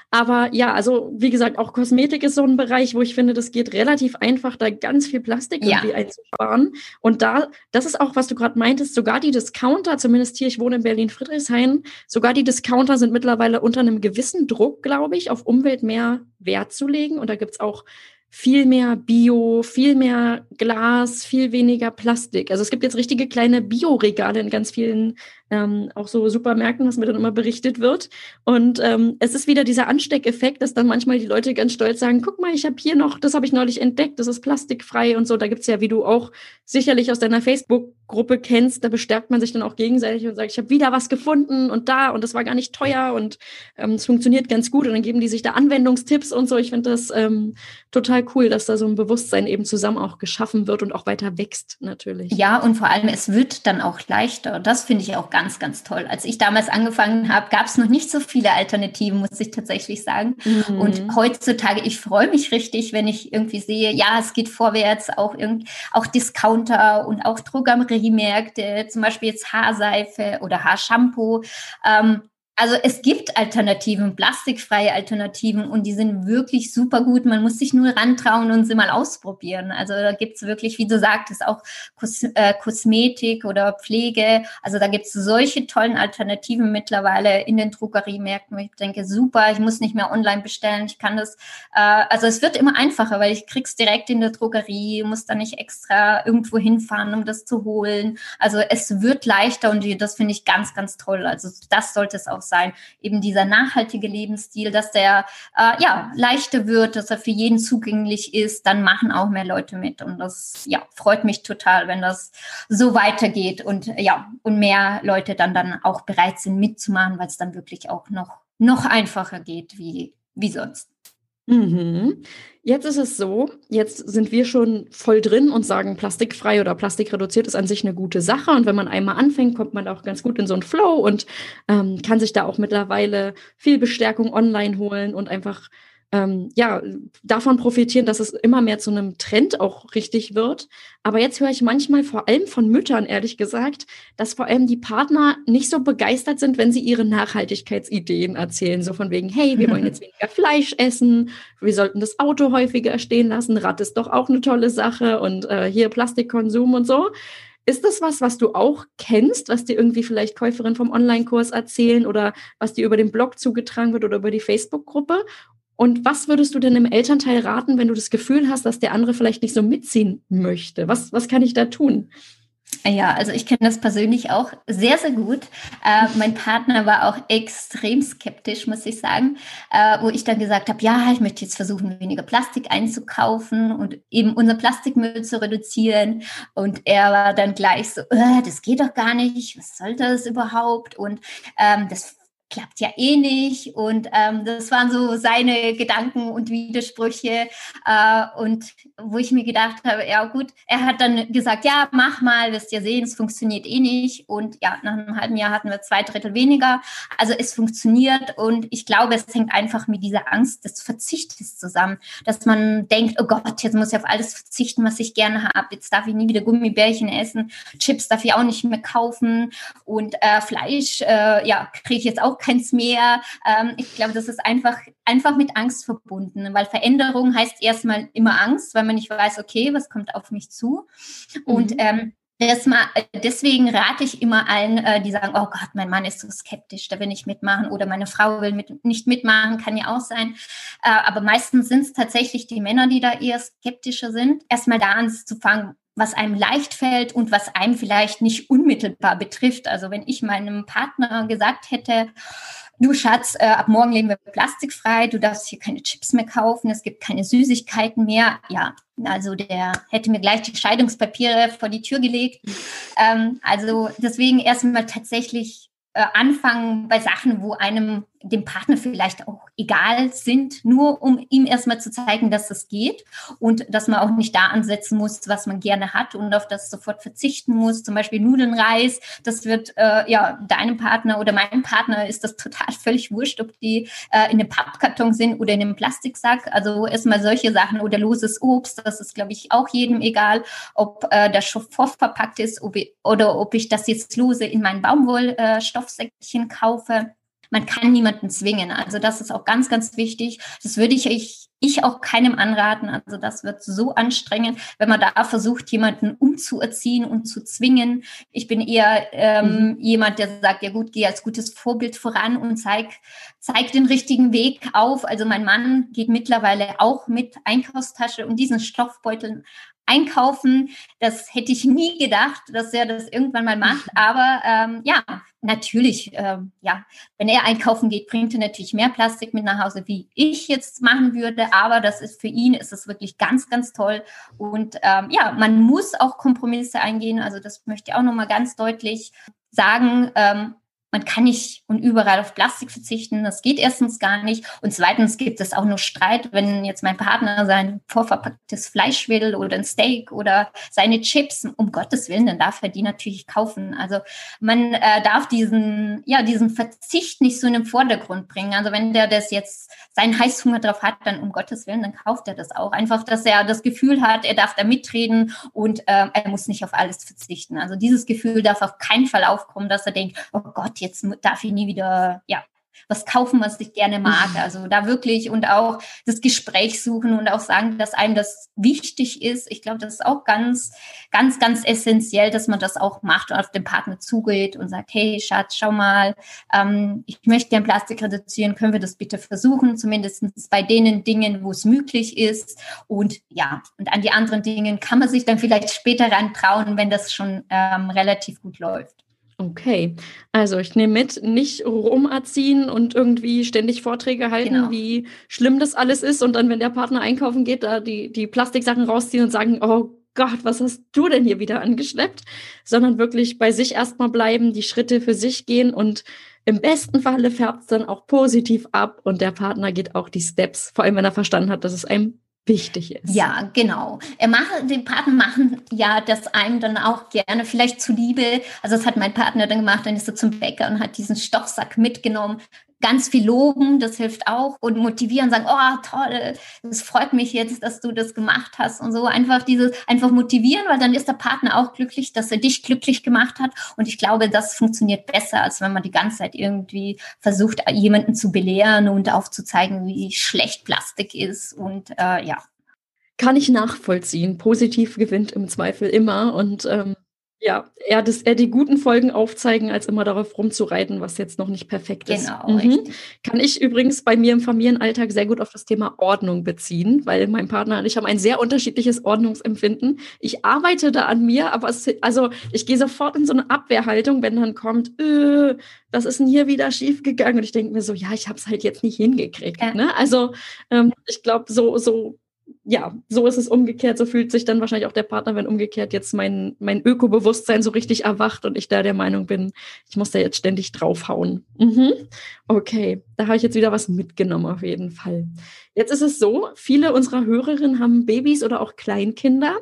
Aber ja, also wie gesagt, auch Kosmetik ist so ein Bereich, wo ich finde, das geht relativ einfach, da ganz viel Plastik ja. irgendwie einzusparen. Und da, das ist auch, was du gerade meintest, sogar die Discounter, zumindest hier, ich wohne in Berlin-Friedrichshain, sogar die Discounter sind mittlerweile unter einem gewissen Druck, glaube ich, auf Umwelt mehr Wert zu legen. Und da gibt's auch viel mehr Bio, viel mehr Glas, viel weniger Plastik. Also es gibt jetzt richtige kleine Bioregale in ganz vielen ähm, auch so Supermärkten, was mir dann immer berichtet wird. Und ähm, es ist wieder dieser Ansteckeffekt, dass dann manchmal die Leute ganz stolz sagen, guck mal, ich habe hier noch, das habe ich neulich entdeckt, das ist plastikfrei und so. Da gibt's ja, wie du auch sicherlich aus deiner Facebook-Gruppe kennst, da bestärkt man sich dann auch gegenseitig und sagt, ich habe wieder was gefunden und da und das war gar nicht teuer und ähm, es funktioniert ganz gut und dann geben die sich da Anwendungstipps und so. Ich finde das ähm, total cool, dass da so ein Bewusstsein eben zusammen auch geschaffen wird und auch weiter wächst natürlich. Ja, und vor allem, es wird dann auch leichter. Das finde ich auch ganz, ganz toll. Als ich damals angefangen habe, gab es noch nicht so viele Alternativen, muss ich tatsächlich sagen. Mhm. Und heutzutage, ich freue mich richtig, wenn ich irgendwie sehe, ja, es geht vorwärts, auch, irgend, auch Discounter und auch Drogeriemärkte, zum Beispiel jetzt Haarseife oder Haarshampoo. Ähm, also es gibt Alternativen, plastikfreie Alternativen und die sind wirklich super gut. Man muss sich nur rantrauen und sie mal ausprobieren. Also da gibt's wirklich, wie du sagtest, auch Kos äh, Kosmetik oder Pflege. Also da gibt's solche tollen Alternativen mittlerweile in den Drogeriemärkten. Ich denke, super, ich muss nicht mehr online bestellen. Ich kann das, äh, also es wird immer einfacher, weil ich krieg's direkt in der Drogerie, muss da nicht extra irgendwo hinfahren, um das zu holen. Also es wird leichter und das finde ich ganz, ganz toll. Also das sollte es auch sein, eben dieser nachhaltige Lebensstil, dass der äh, ja leichter wird, dass er für jeden zugänglich ist, dann machen auch mehr Leute mit. Und das ja freut mich total, wenn das so weitergeht und ja, und mehr Leute dann dann auch bereit sind mitzumachen, weil es dann wirklich auch noch, noch einfacher geht wie, wie sonst. Mhm. Jetzt ist es so, jetzt sind wir schon voll drin und sagen, plastikfrei oder plastikreduziert ist an sich eine gute Sache. Und wenn man einmal anfängt, kommt man auch ganz gut in so einen Flow und ähm, kann sich da auch mittlerweile viel Bestärkung online holen und einfach ähm, ja, davon profitieren, dass es immer mehr zu einem Trend auch richtig wird. Aber jetzt höre ich manchmal vor allem von Müttern, ehrlich gesagt, dass vor allem die Partner nicht so begeistert sind, wenn sie ihre Nachhaltigkeitsideen erzählen. So von wegen, hey, wir wollen jetzt weniger Fleisch essen, wir sollten das Auto häufiger stehen lassen, Rad ist doch auch eine tolle Sache und äh, hier Plastikkonsum und so. Ist das was, was du auch kennst, was dir irgendwie vielleicht Käuferinnen vom Online-Kurs erzählen oder was dir über den Blog zugetragen wird oder über die Facebook-Gruppe? Und was würdest du denn im Elternteil raten, wenn du das Gefühl hast, dass der andere vielleicht nicht so mitziehen möchte? Was, was kann ich da tun? Ja, also ich kenne das persönlich auch sehr, sehr gut. Äh, mein Partner war auch extrem skeptisch, muss ich sagen, äh, wo ich dann gesagt habe, ja, ich möchte jetzt versuchen, weniger Plastik einzukaufen und eben unser Plastikmüll zu reduzieren. Und er war dann gleich so, äh, das geht doch gar nicht, was soll das überhaupt? Und ähm, das klappt ja eh nicht. Und ähm, das waren so seine Gedanken und Widersprüche. Äh, und wo ich mir gedacht habe, ja gut, er hat dann gesagt, ja, mach mal, wirst ja sehen, es funktioniert eh nicht. Und ja, nach einem halben Jahr hatten wir zwei Drittel weniger. Also es funktioniert. Und ich glaube, es hängt einfach mit dieser Angst des Verzichtes zusammen, dass man denkt, oh Gott, jetzt muss ich auf alles verzichten, was ich gerne habe. Jetzt darf ich nie wieder Gummibärchen essen. Chips darf ich auch nicht mehr kaufen. Und äh, Fleisch, äh, ja, kriege ich jetzt auch keins mehr. Ähm, ich glaube, das ist einfach, einfach mit Angst verbunden, weil Veränderung heißt erstmal immer Angst, weil man nicht weiß, okay, was kommt auf mich zu. Und mhm. ähm, deswegen rate ich immer allen, äh, die sagen, oh Gott, mein Mann ist so skeptisch, da will ich mitmachen oder meine Frau will mit, nicht mitmachen, kann ja auch sein. Äh, aber meistens sind es tatsächlich die Männer, die da eher skeptischer sind. Erstmal da anzufangen, was einem leicht fällt und was einem vielleicht nicht unmittelbar betrifft. Also wenn ich meinem Partner gesagt hätte, du Schatz, äh, ab morgen leben wir plastikfrei, du darfst hier keine Chips mehr kaufen, es gibt keine Süßigkeiten mehr. Ja, also der hätte mir gleich die Scheidungspapiere vor die Tür gelegt. Ähm, also deswegen erstmal tatsächlich äh, anfangen bei Sachen, wo einem dem Partner vielleicht auch egal sind, nur um ihm erstmal zu zeigen, dass es geht und dass man auch nicht da ansetzen muss, was man gerne hat und auf das sofort verzichten muss. Zum Beispiel Nudeln, Reis, das wird äh, ja deinem Partner oder meinem Partner ist das total völlig wurscht, ob die äh, in einem Pappkarton sind oder in einem Plastiksack. Also erstmal solche Sachen oder loses Obst, das ist, glaube ich, auch jedem egal, ob äh, das schon vorverpackt ist ob ich, oder ob ich das jetzt lose in mein Baumwollstoffsäckchen kaufe man kann niemanden zwingen. Also das ist auch ganz, ganz wichtig. Das würde ich, ich, ich auch keinem anraten. Also das wird so anstrengend, wenn man da versucht, jemanden umzuerziehen und zu zwingen. Ich bin eher ähm, mhm. jemand, der sagt, ja gut, geh als gutes Vorbild voran und zeig, zeig den richtigen Weg auf. Also mein Mann geht mittlerweile auch mit Einkaufstasche und diesen Stoffbeuteln einkaufen. Das hätte ich nie gedacht, dass er das irgendwann mal macht. Aber ähm, ja, natürlich, ähm, ja, wenn er einkaufen geht, bringt er natürlich mehr Plastik mit nach Hause, wie ich jetzt machen würde. Aber das ist für ihn ist es wirklich ganz, ganz toll. Und ähm, ja, man muss auch Kompromisse eingehen. Also das möchte ich auch nochmal ganz deutlich sagen. Ähm, man kann nicht und überall auf Plastik verzichten. Das geht erstens gar nicht. Und zweitens gibt es auch nur Streit, wenn jetzt mein Partner sein vorverpacktes Fleisch will oder ein Steak oder seine Chips. Um Gottes Willen, dann darf er die natürlich kaufen. Also man äh, darf diesen, ja, diesen Verzicht nicht so in den Vordergrund bringen. Also wenn der das jetzt seinen Heißhunger drauf hat, dann um Gottes Willen, dann kauft er das auch. Einfach, dass er das Gefühl hat, er darf da mitreden und äh, er muss nicht auf alles verzichten. Also dieses Gefühl darf auf keinen Fall aufkommen, dass er denkt, oh Gott, jetzt darf ich nie wieder, ja, was kaufen, was ich gerne mag. Also da wirklich und auch das Gespräch suchen und auch sagen, dass einem das wichtig ist. Ich glaube, das ist auch ganz, ganz, ganz essentiell, dass man das auch macht und auf den Partner zugeht und sagt, hey Schatz, schau mal, ähm, ich möchte gern Plastik reduzieren, können wir das bitte versuchen, zumindest bei denen Dingen, wo es möglich ist. Und ja, und an die anderen Dingen kann man sich dann vielleicht später rantrauen, wenn das schon ähm, relativ gut läuft. Okay, also ich nehme mit, nicht rumerziehen und irgendwie ständig Vorträge halten, genau. wie schlimm das alles ist und dann, wenn der Partner einkaufen geht, da die, die Plastiksachen rausziehen und sagen, oh Gott, was hast du denn hier wieder angeschleppt? Sondern wirklich bei sich erstmal bleiben, die Schritte für sich gehen und im besten Falle färbt es dann auch positiv ab und der Partner geht auch die Steps, vor allem wenn er verstanden hat, dass es einem wichtig ist. Ja, genau. Er macht, die Partner machen ja das einem dann auch gerne, vielleicht zuliebe. Also das hat mein Partner dann gemacht, dann ist er zum Bäcker und hat diesen Stoffsack mitgenommen ganz viel loben, das hilft auch. Und motivieren, sagen, oh toll, es freut mich jetzt, dass du das gemacht hast und so. Einfach dieses, einfach motivieren, weil dann ist der Partner auch glücklich, dass er dich glücklich gemacht hat. Und ich glaube, das funktioniert besser, als wenn man die ganze Zeit irgendwie versucht, jemanden zu belehren und aufzuzeigen, wie schlecht Plastik ist. Und äh, ja. Kann ich nachvollziehen. Positiv gewinnt im Zweifel immer. Und ähm ja, eher, das, eher die guten Folgen aufzeigen, als immer darauf rumzureiten, was jetzt noch nicht perfekt ist. Genau, mhm. Kann ich übrigens bei mir im Familienalltag sehr gut auf das Thema Ordnung beziehen, weil mein Partner und ich haben ein sehr unterschiedliches Ordnungsempfinden. Ich arbeite da an mir, aber es, also ich gehe sofort in so eine Abwehrhaltung, wenn dann kommt, äh, was ist denn hier wieder schiefgegangen? Und ich denke mir so, ja, ich habe es halt jetzt nicht hingekriegt. Ja. Ne? Also ähm, ich glaube, so, so ja, so ist es umgekehrt. So fühlt sich dann wahrscheinlich auch der Partner, wenn umgekehrt jetzt mein, mein Ökobewusstsein so richtig erwacht und ich da der Meinung bin, ich muss da jetzt ständig draufhauen. Mhm. Okay, da habe ich jetzt wieder was mitgenommen auf jeden Fall. Jetzt ist es so, viele unserer Hörerinnen haben Babys oder auch Kleinkinder.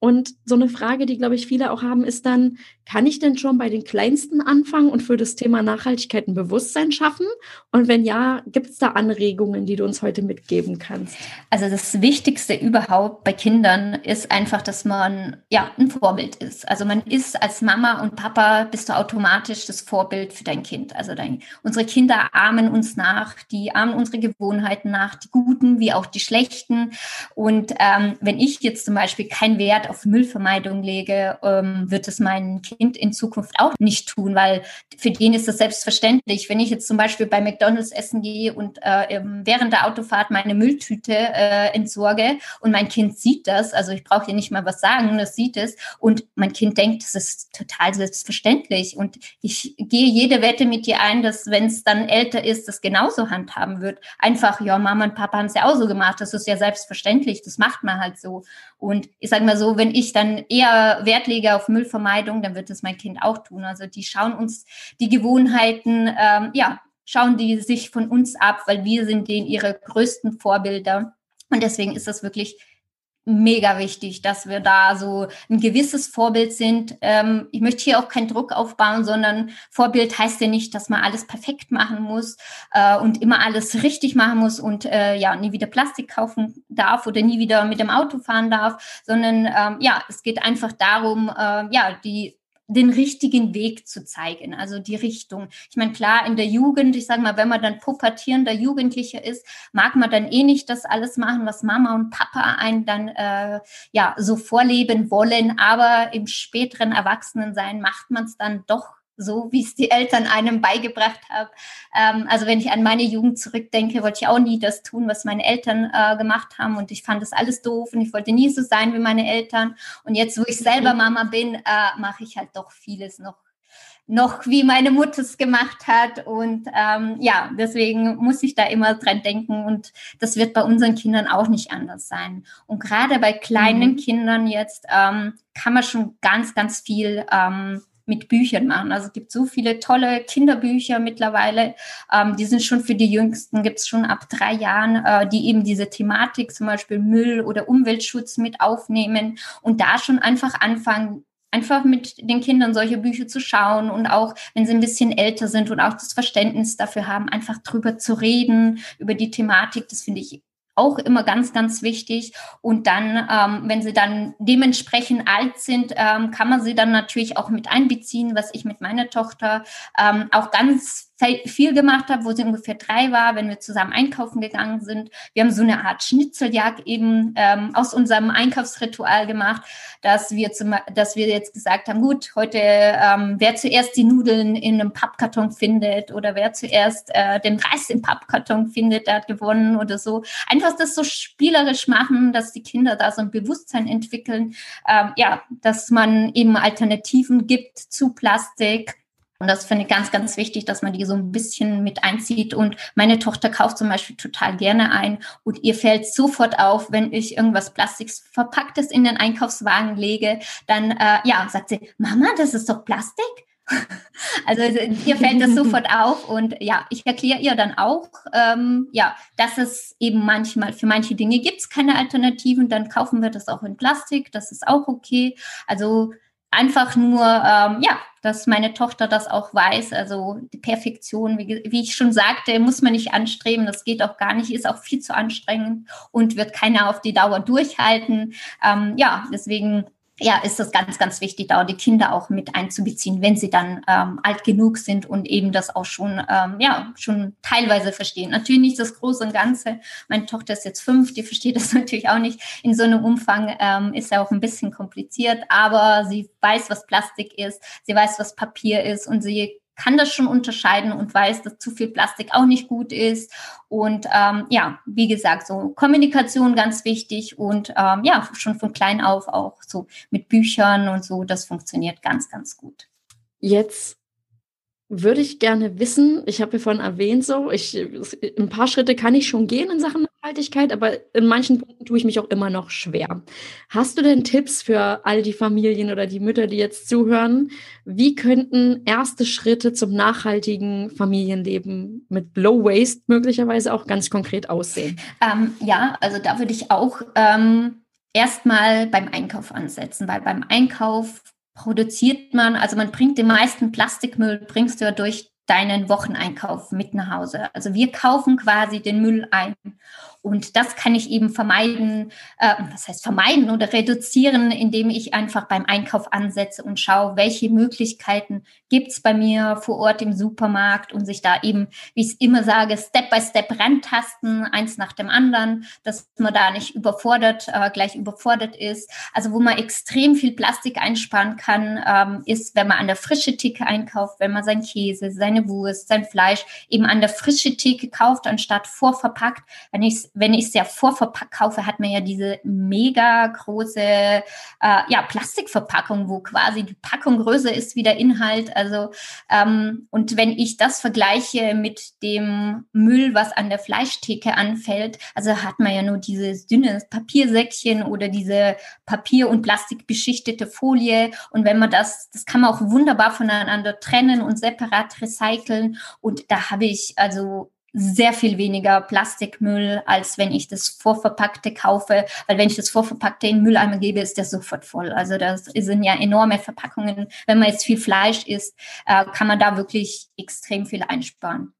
Und so eine Frage, die, glaube ich, viele auch haben, ist dann, kann ich denn schon bei den Kleinsten anfangen und für das Thema Nachhaltigkeit ein Bewusstsein schaffen? Und wenn ja, gibt es da Anregungen, die du uns heute mitgeben kannst? Also das Wichtigste überhaupt bei Kindern ist einfach, dass man ja ein Vorbild ist. Also man ist als Mama und Papa bist du automatisch das Vorbild für dein Kind. Also dein, unsere Kinder ahmen uns nach, die ahmen unsere Gewohnheiten nach, die guten wie auch die schlechten. Und ähm, wenn ich jetzt zum Beispiel keinen Wert auf Müllvermeidung lege, ähm, wird es mein Kind in Zukunft auch nicht tun, weil für den ist das selbstverständlich. Wenn ich jetzt zum Beispiel bei McDonalds essen gehe und äh, während der Autofahrt meine Mülltüte äh, entsorge und mein Kind sieht das, also ich brauche hier nicht mal was sagen, das sieht es und mein Kind denkt, das ist total selbstverständlich und ich gehe jede Wette mit dir ein, dass wenn es dann älter ist, das genauso handhaben wird. Einfach, ja, Mama und Papa haben es ja auch so gemacht, das ist ja selbstverständlich, das macht man halt so. Und ich sage mal so, wenn ich dann eher Wert lege auf Müllvermeidung, dann wird das mein Kind auch tun. Also die schauen uns die Gewohnheiten, ähm, ja, schauen die sich von uns ab, weil wir sind denen ihre größten Vorbilder. Und deswegen ist das wirklich mega wichtig, dass wir da so ein gewisses Vorbild sind. Ähm, ich möchte hier auch keinen Druck aufbauen, sondern Vorbild heißt ja nicht, dass man alles perfekt machen muss äh, und immer alles richtig machen muss und äh, ja nie wieder Plastik kaufen darf oder nie wieder mit dem Auto fahren darf, sondern ähm, ja, es geht einfach darum, äh, ja die den richtigen Weg zu zeigen, also die Richtung. Ich meine, klar, in der Jugend, ich sage mal, wenn man dann pubertierender Jugendlicher ist, mag man dann eh nicht das alles machen, was Mama und Papa einen dann äh, ja so vorleben wollen, aber im späteren Erwachsenensein macht man es dann doch so, wie es die Eltern einem beigebracht haben. Ähm, also wenn ich an meine Jugend zurückdenke, wollte ich auch nie das tun, was meine Eltern äh, gemacht haben und ich fand das alles doof und ich wollte nie so sein wie meine Eltern. Und jetzt, wo ich selber Mama bin, äh, mache ich halt doch vieles noch noch wie meine Mutter es gemacht hat. Und ähm, ja, deswegen muss ich da immer dran denken. Und das wird bei unseren Kindern auch nicht anders sein. Und gerade bei kleinen mhm. Kindern jetzt ähm, kann man schon ganz, ganz viel ähm, mit Büchern machen. Also es gibt so viele tolle Kinderbücher mittlerweile. Ähm, die sind schon für die Jüngsten, gibt es schon ab drei Jahren, äh, die eben diese Thematik, zum Beispiel Müll oder Umweltschutz mit aufnehmen und da schon einfach anfangen, einfach mit den Kindern solche Bücher zu schauen und auch, wenn sie ein bisschen älter sind und auch das Verständnis dafür haben, einfach drüber zu reden, über die Thematik. Das finde ich auch immer ganz, ganz wichtig. Und dann, ähm, wenn sie dann dementsprechend alt sind, ähm, kann man sie dann natürlich auch mit einbeziehen, was ich mit meiner Tochter ähm, auch ganz viel gemacht habe, wo sie ungefähr drei war, wenn wir zusammen einkaufen gegangen sind. Wir haben so eine Art Schnitzeljagd eben ähm, aus unserem Einkaufsritual gemacht, dass wir, zum, dass wir jetzt gesagt haben, gut, heute ähm, wer zuerst die Nudeln in einem Pappkarton findet oder wer zuerst äh, den Reis im Pappkarton findet, der hat gewonnen oder so. Einfach das so spielerisch machen, dass die Kinder da so ein Bewusstsein entwickeln, ähm, ja, dass man eben Alternativen gibt zu Plastik Und das finde ich ganz, ganz wichtig, dass man die so ein bisschen mit einzieht. Und meine Tochter kauft zum Beispiel total gerne ein und ihr fällt sofort auf, wenn ich irgendwas Plastiks verpacktes in den Einkaufswagen lege, dann äh, ja, sagt sie, Mama, das ist doch Plastik. Also ihr fällt das sofort auf und ja, ich erkläre ihr dann auch, ähm, ja, dass es eben manchmal für manche Dinge gibt es keine Alternativen, dann kaufen wir das auch in Plastik, das ist auch okay. Also einfach nur, ähm, ja, dass meine Tochter das auch weiß. Also die Perfektion, wie, wie, ich schon sagte, muss man nicht anstreben. Das geht auch gar nicht, ist auch viel zu anstrengend und wird keiner auf die Dauer durchhalten. Ähm, ja, deswegen ja, ist das ganz, ganz wichtig, da die Kinder auch mit einzubeziehen, wenn sie dann ähm, alt genug sind und eben das auch schon, ähm, ja, schon teilweise verstehen. Natürlich nicht das Große und Ganze. Meine Tochter ist jetzt fünf, die versteht das natürlich auch nicht in so einem Umfang, ähm, ist ja auch ein bisschen kompliziert, aber sie weiß, was Plastik ist, sie weiß, was Papier ist und sie kann das schon unterscheiden und weiß, dass zu viel Plastik auch nicht gut ist. Und ähm, ja, wie gesagt, so Kommunikation ganz wichtig und ähm, ja, schon von klein auf auch so mit Büchern und so, das funktioniert ganz, ganz gut. Jetzt würde ich gerne wissen, ich habe ja vorhin erwähnt, so, ich, ein paar Schritte kann ich schon gehen in Sachen Nachhaltigkeit, aber in manchen Punkten tue ich mich auch immer noch schwer. Hast du denn Tipps für all die Familien oder die Mütter, die jetzt zuhören? Wie könnten erste Schritte zum nachhaltigen Familienleben mit Low Waste möglicherweise auch ganz konkret aussehen? Ähm, ja, also da würde ich auch ähm, erstmal beim Einkauf ansetzen, weil beim Einkauf produziert man, also man bringt den meisten Plastikmüll, bringst du ja durch deinen Wocheneinkauf mit nach Hause. Also wir kaufen quasi den Müll ein und das kann ich eben vermeiden, äh, was heißt vermeiden oder reduzieren, indem ich einfach beim Einkauf ansetze und schaue, welche Möglichkeiten gibt's bei mir vor Ort im Supermarkt und sich da eben, wie ich es immer sage, Step by Step rantasten, eins nach dem anderen, dass man da nicht überfordert, äh, gleich überfordert ist. Also wo man extrem viel Plastik einsparen kann, ähm, ist, wenn man an der frische Theke einkauft, wenn man sein Käse, seine Wurst, sein Fleisch eben an der frische Theke kauft, anstatt vorverpackt. Wenn ich wenn ich es ja vorverpackt kaufe, hat man ja diese mega große äh, ja, Plastikverpackung, wo quasi die Packung größer ist wie der Inhalt. Also ähm, und wenn ich das vergleiche mit dem Müll, was an der Fleischtheke anfällt, also hat man ja nur dieses dünne Papiersäckchen oder diese Papier- und Plastikbeschichtete Folie. Und wenn man das, das kann man auch wunderbar voneinander trennen und separat recyceln. Und da habe ich also sehr viel weniger Plastikmüll, als wenn ich das Vorverpackte kaufe. Weil wenn ich das Vorverpackte in Mülleimer gebe, ist der sofort voll. Also das sind ja enorme Verpackungen. Wenn man jetzt viel Fleisch isst, äh, kann man da wirklich extrem viel einsparen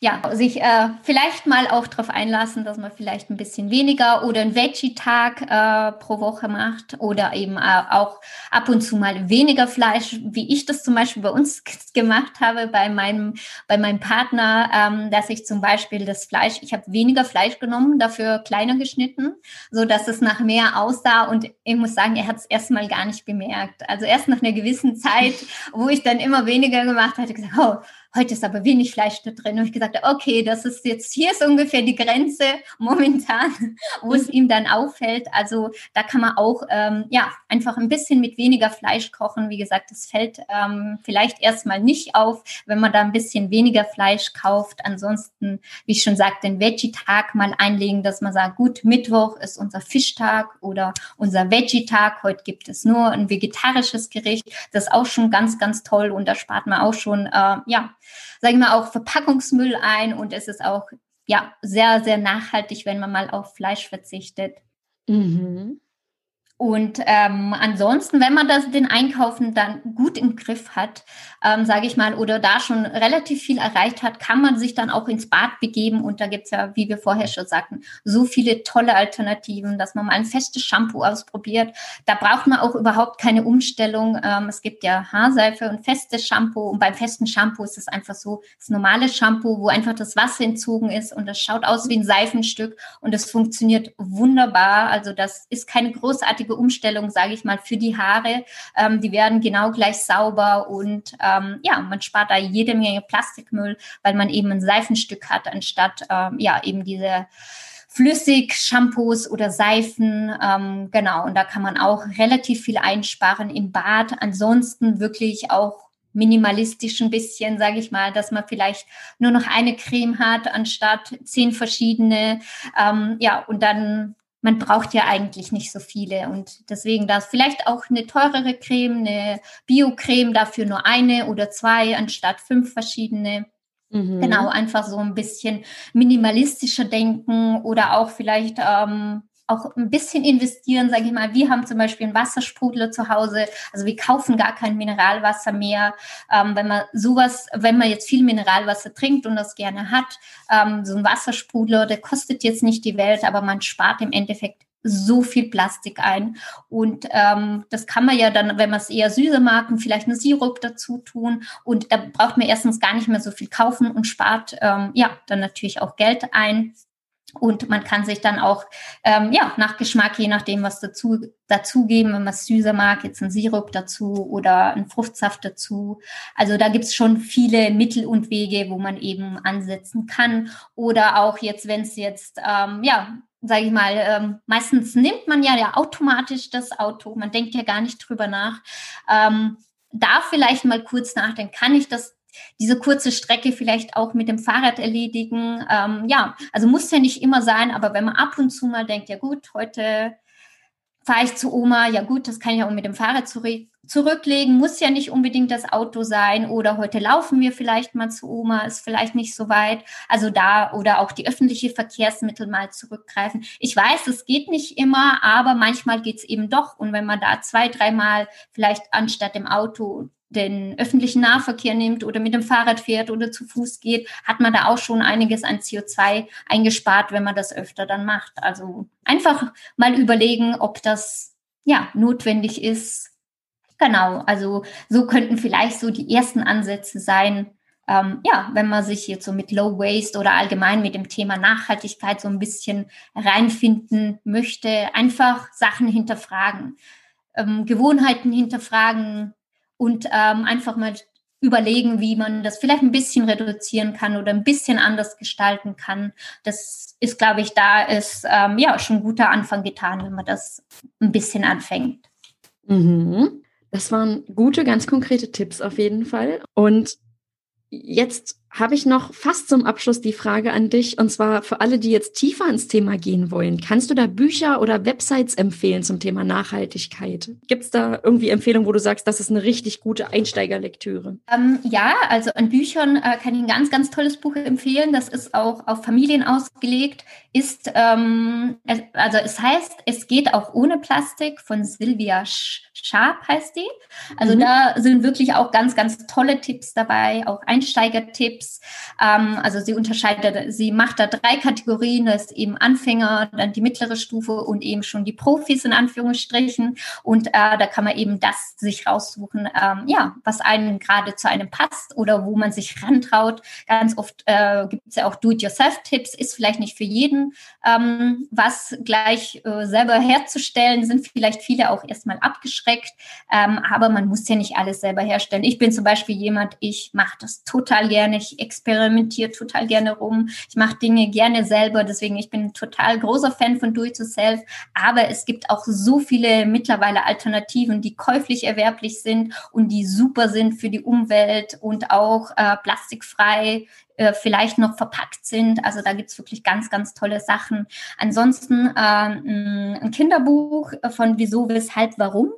ja, sich äh, vielleicht mal auch darauf einlassen, dass man vielleicht ein bisschen weniger oder einen Veggie-Tag äh, pro Woche macht oder eben äh, auch ab und zu mal weniger Fleisch, wie ich das zum Beispiel bei uns gemacht habe, bei meinem, bei meinem Partner, ähm, dass ich zum Beispiel das Fleisch, ich habe weniger Fleisch genommen, dafür kleiner geschnitten, so dass es nach mehr aussah und ich muss sagen, er hat es erstmal gar nicht bemerkt. Also erst nach einer gewissen Zeit, wo ich dann immer weniger gemacht hatte, gesagt, oh, heute ist aber wenig Fleisch da drin. Und ich gesagt, okay, das ist jetzt, hier ist ungefähr die Grenze momentan, wo es mhm. ihm dann auffällt. Also da kann man auch, ähm, ja, einfach ein bisschen mit weniger Fleisch kochen. Wie gesagt, das fällt ähm, vielleicht erstmal nicht auf, wenn man da ein bisschen weniger Fleisch kauft. Ansonsten, wie ich schon sagte, den Veggie-Tag mal einlegen, dass man sagt, gut, Mittwoch ist unser Fischtag oder unser Veggie-Tag. Heute gibt es nur ein vegetarisches Gericht. Das ist auch schon ganz, ganz toll und da spart man auch schon, äh, ja, sage ich mal, auch Verpackungsmüll ein und es ist auch ja sehr, sehr nachhaltig, wenn man mal auf Fleisch verzichtet. Mhm. Und ähm, ansonsten, wenn man das den Einkaufen dann gut im Griff hat, ähm, sage ich mal, oder da schon relativ viel erreicht hat, kann man sich dann auch ins Bad begeben. Und da gibt's ja, wie wir vorher schon sagten, so viele tolle Alternativen, dass man mal ein festes Shampoo ausprobiert. Da braucht man auch überhaupt keine Umstellung. Ähm, es gibt ja Haarseife und festes Shampoo. Und beim festen Shampoo ist es einfach so das normale Shampoo, wo einfach das Wasser entzogen ist und das schaut aus wie ein Seifenstück und es funktioniert wunderbar. Also das ist keine großartige nachhaltige Umstellung, sage ich mal, für die Haare. Ähm, die werden genau gleich sauber und ähm, ja, man spart da jede Menge Plastikmüll, weil man eben ein Seifenstück hat, anstatt ähm, ja eben diese Flüssig-Shampoos oder Seifen. Ähm, genau, und da kann man auch relativ viel einsparen im Bad. Ansonsten wirklich auch minimalistisch ein bisschen, sage ich mal, dass man vielleicht nur noch eine Creme hat anstatt zehn verschiedene. Ähm, ja, und dann man braucht ja eigentlich nicht so viele und deswegen da vielleicht auch eine teurere Creme, eine Bio-Creme, dafür nur eine oder zwei anstatt fünf verschiedene. Mhm. Genau, einfach so ein bisschen minimalistischer denken oder auch vielleicht ähm, auch ein bisschen investieren, sage ich mal. Wir haben zum Beispiel einen Wassersprudler zu Hause. Also wir kaufen gar kein Mineralwasser mehr. Ähm, wenn man sowas, wenn man jetzt viel Mineralwasser trinkt und das gerne hat, ähm, so ein Wassersprudler, der kostet jetzt nicht die Welt, aber man spart im Endeffekt so viel Plastik ein. Und ähm, das kann man ja dann, wenn man es eher süßer mag, vielleicht einen Sirup dazu tun. Und da braucht man erstens gar nicht mehr so viel kaufen und spart ähm, ja dann natürlich auch Geld ein. Und man kann sich dann auch ähm, ja nach Geschmack, je nachdem, was dazu dazugeben, wenn man es süßer mag, jetzt ein Sirup dazu oder ein Fruchtsaft dazu. Also da gibt's schon viele Mittel und Wege, wo man eben ansetzen kann. Oder auch jetzt, wenn es jetzt ähm, ja sage ich mal, ähm, meistens nimmt man ja, ja automatisch das Auto, man denkt ja gar nicht drüber nach. Ähm, da vielleicht mal kurz nachdenken, kann ich das diese kurze Strecke vielleicht auch mit dem Fahrrad erledigen. Ähm, ja, also muss ja nicht immer sein, aber wenn man ab und zu mal denkt, ja gut, heute fahre ich zu Oma, ja gut, das kann ich auch mit dem Fahrrad zurück, zurücklegen, muss ja nicht unbedingt das Auto sein oder heute laufen wir vielleicht mal zu Oma, ist vielleicht nicht so weit. Also da oder auch die öffentlichen Verkehrsmittel mal zurückgreifen. Ich weiß, es geht nicht immer, aber manchmal geht es eben doch. Und wenn man da zwei, dreimal vielleicht anstatt dem Auto den öffentlichen Nahverkehr nimmt oder mit dem Fahrrad fährt oder zu Fuß geht, hat man da auch schon einiges an CO2 eingespart, wenn man das öfter dann macht. Also einfach mal überlegen, ob das ja notwendig ist. Genau, also so könnten vielleicht so die ersten Ansätze sein, ähm, ja, wenn man sich jetzt so mit Low Waste oder allgemein mit dem Thema Nachhaltigkeit so ein bisschen reinfinden möchte, einfach Sachen hinterfragen, ähm, Gewohnheiten hinterfragen, und ähm, einfach mal überlegen, wie man das vielleicht ein bisschen reduzieren kann oder ein bisschen anders gestalten kann. Das ist, glaube ich, da ist ähm, ja schon ein guter Anfang getan, wenn man das ein bisschen anfängt. Mhm. Das waren gute, ganz konkrete Tipps auf jeden Fall. Und jetzt habe ich noch fast zum Abschluss die Frage an dich, und zwar für alle, die jetzt tiefer ins Thema gehen wollen. Kannst du da Bücher oder Websites empfehlen zum Thema Nachhaltigkeit? Gibt es da irgendwie Empfehlungen, wo du sagst, das ist eine richtig gute Einsteigerlektüre? Ähm, ja, also an Büchern äh, kann ich ein ganz, ganz tolles Buch empfehlen. Das ist auch auf Familien ausgelegt. Ist, ähm, also es heißt, es geht auch ohne Plastik von Silvia Sharp heißt die. Also mhm. da sind wirklich auch ganz, ganz tolle Tipps dabei, auch Einsteigertipps Tipps. Ähm, also sie unterscheidet, sie macht da drei Kategorien, das ist eben Anfänger, dann die mittlere Stufe und eben schon die Profis in Anführungsstrichen. Und äh, da kann man eben das sich raussuchen, ähm, ja, was einem gerade zu einem passt oder wo man sich rantraut. Ganz oft äh, gibt es ja auch Do-it-yourself-Tipps, ist vielleicht nicht für jeden ähm, was gleich äh, selber herzustellen, sind vielleicht viele auch erstmal abgeschreckt, ähm, aber man muss ja nicht alles selber herstellen. Ich bin zum Beispiel jemand, ich mache das total gerne, ich experimentiere total gerne rum, ich mache Dinge gerne selber, deswegen ich bin total großer Fan von Do-it-yourself, aber es gibt auch so viele mittlerweile Alternativen, die käuflich erwerblich sind und die super sind für die Umwelt und auch äh, plastikfrei äh, vielleicht noch verpackt sind. Also da gibt's wirklich ganz, ganz tolle Sachen. Ansonsten äh, ein Kinderbuch von Wieso, Weshalb, Warum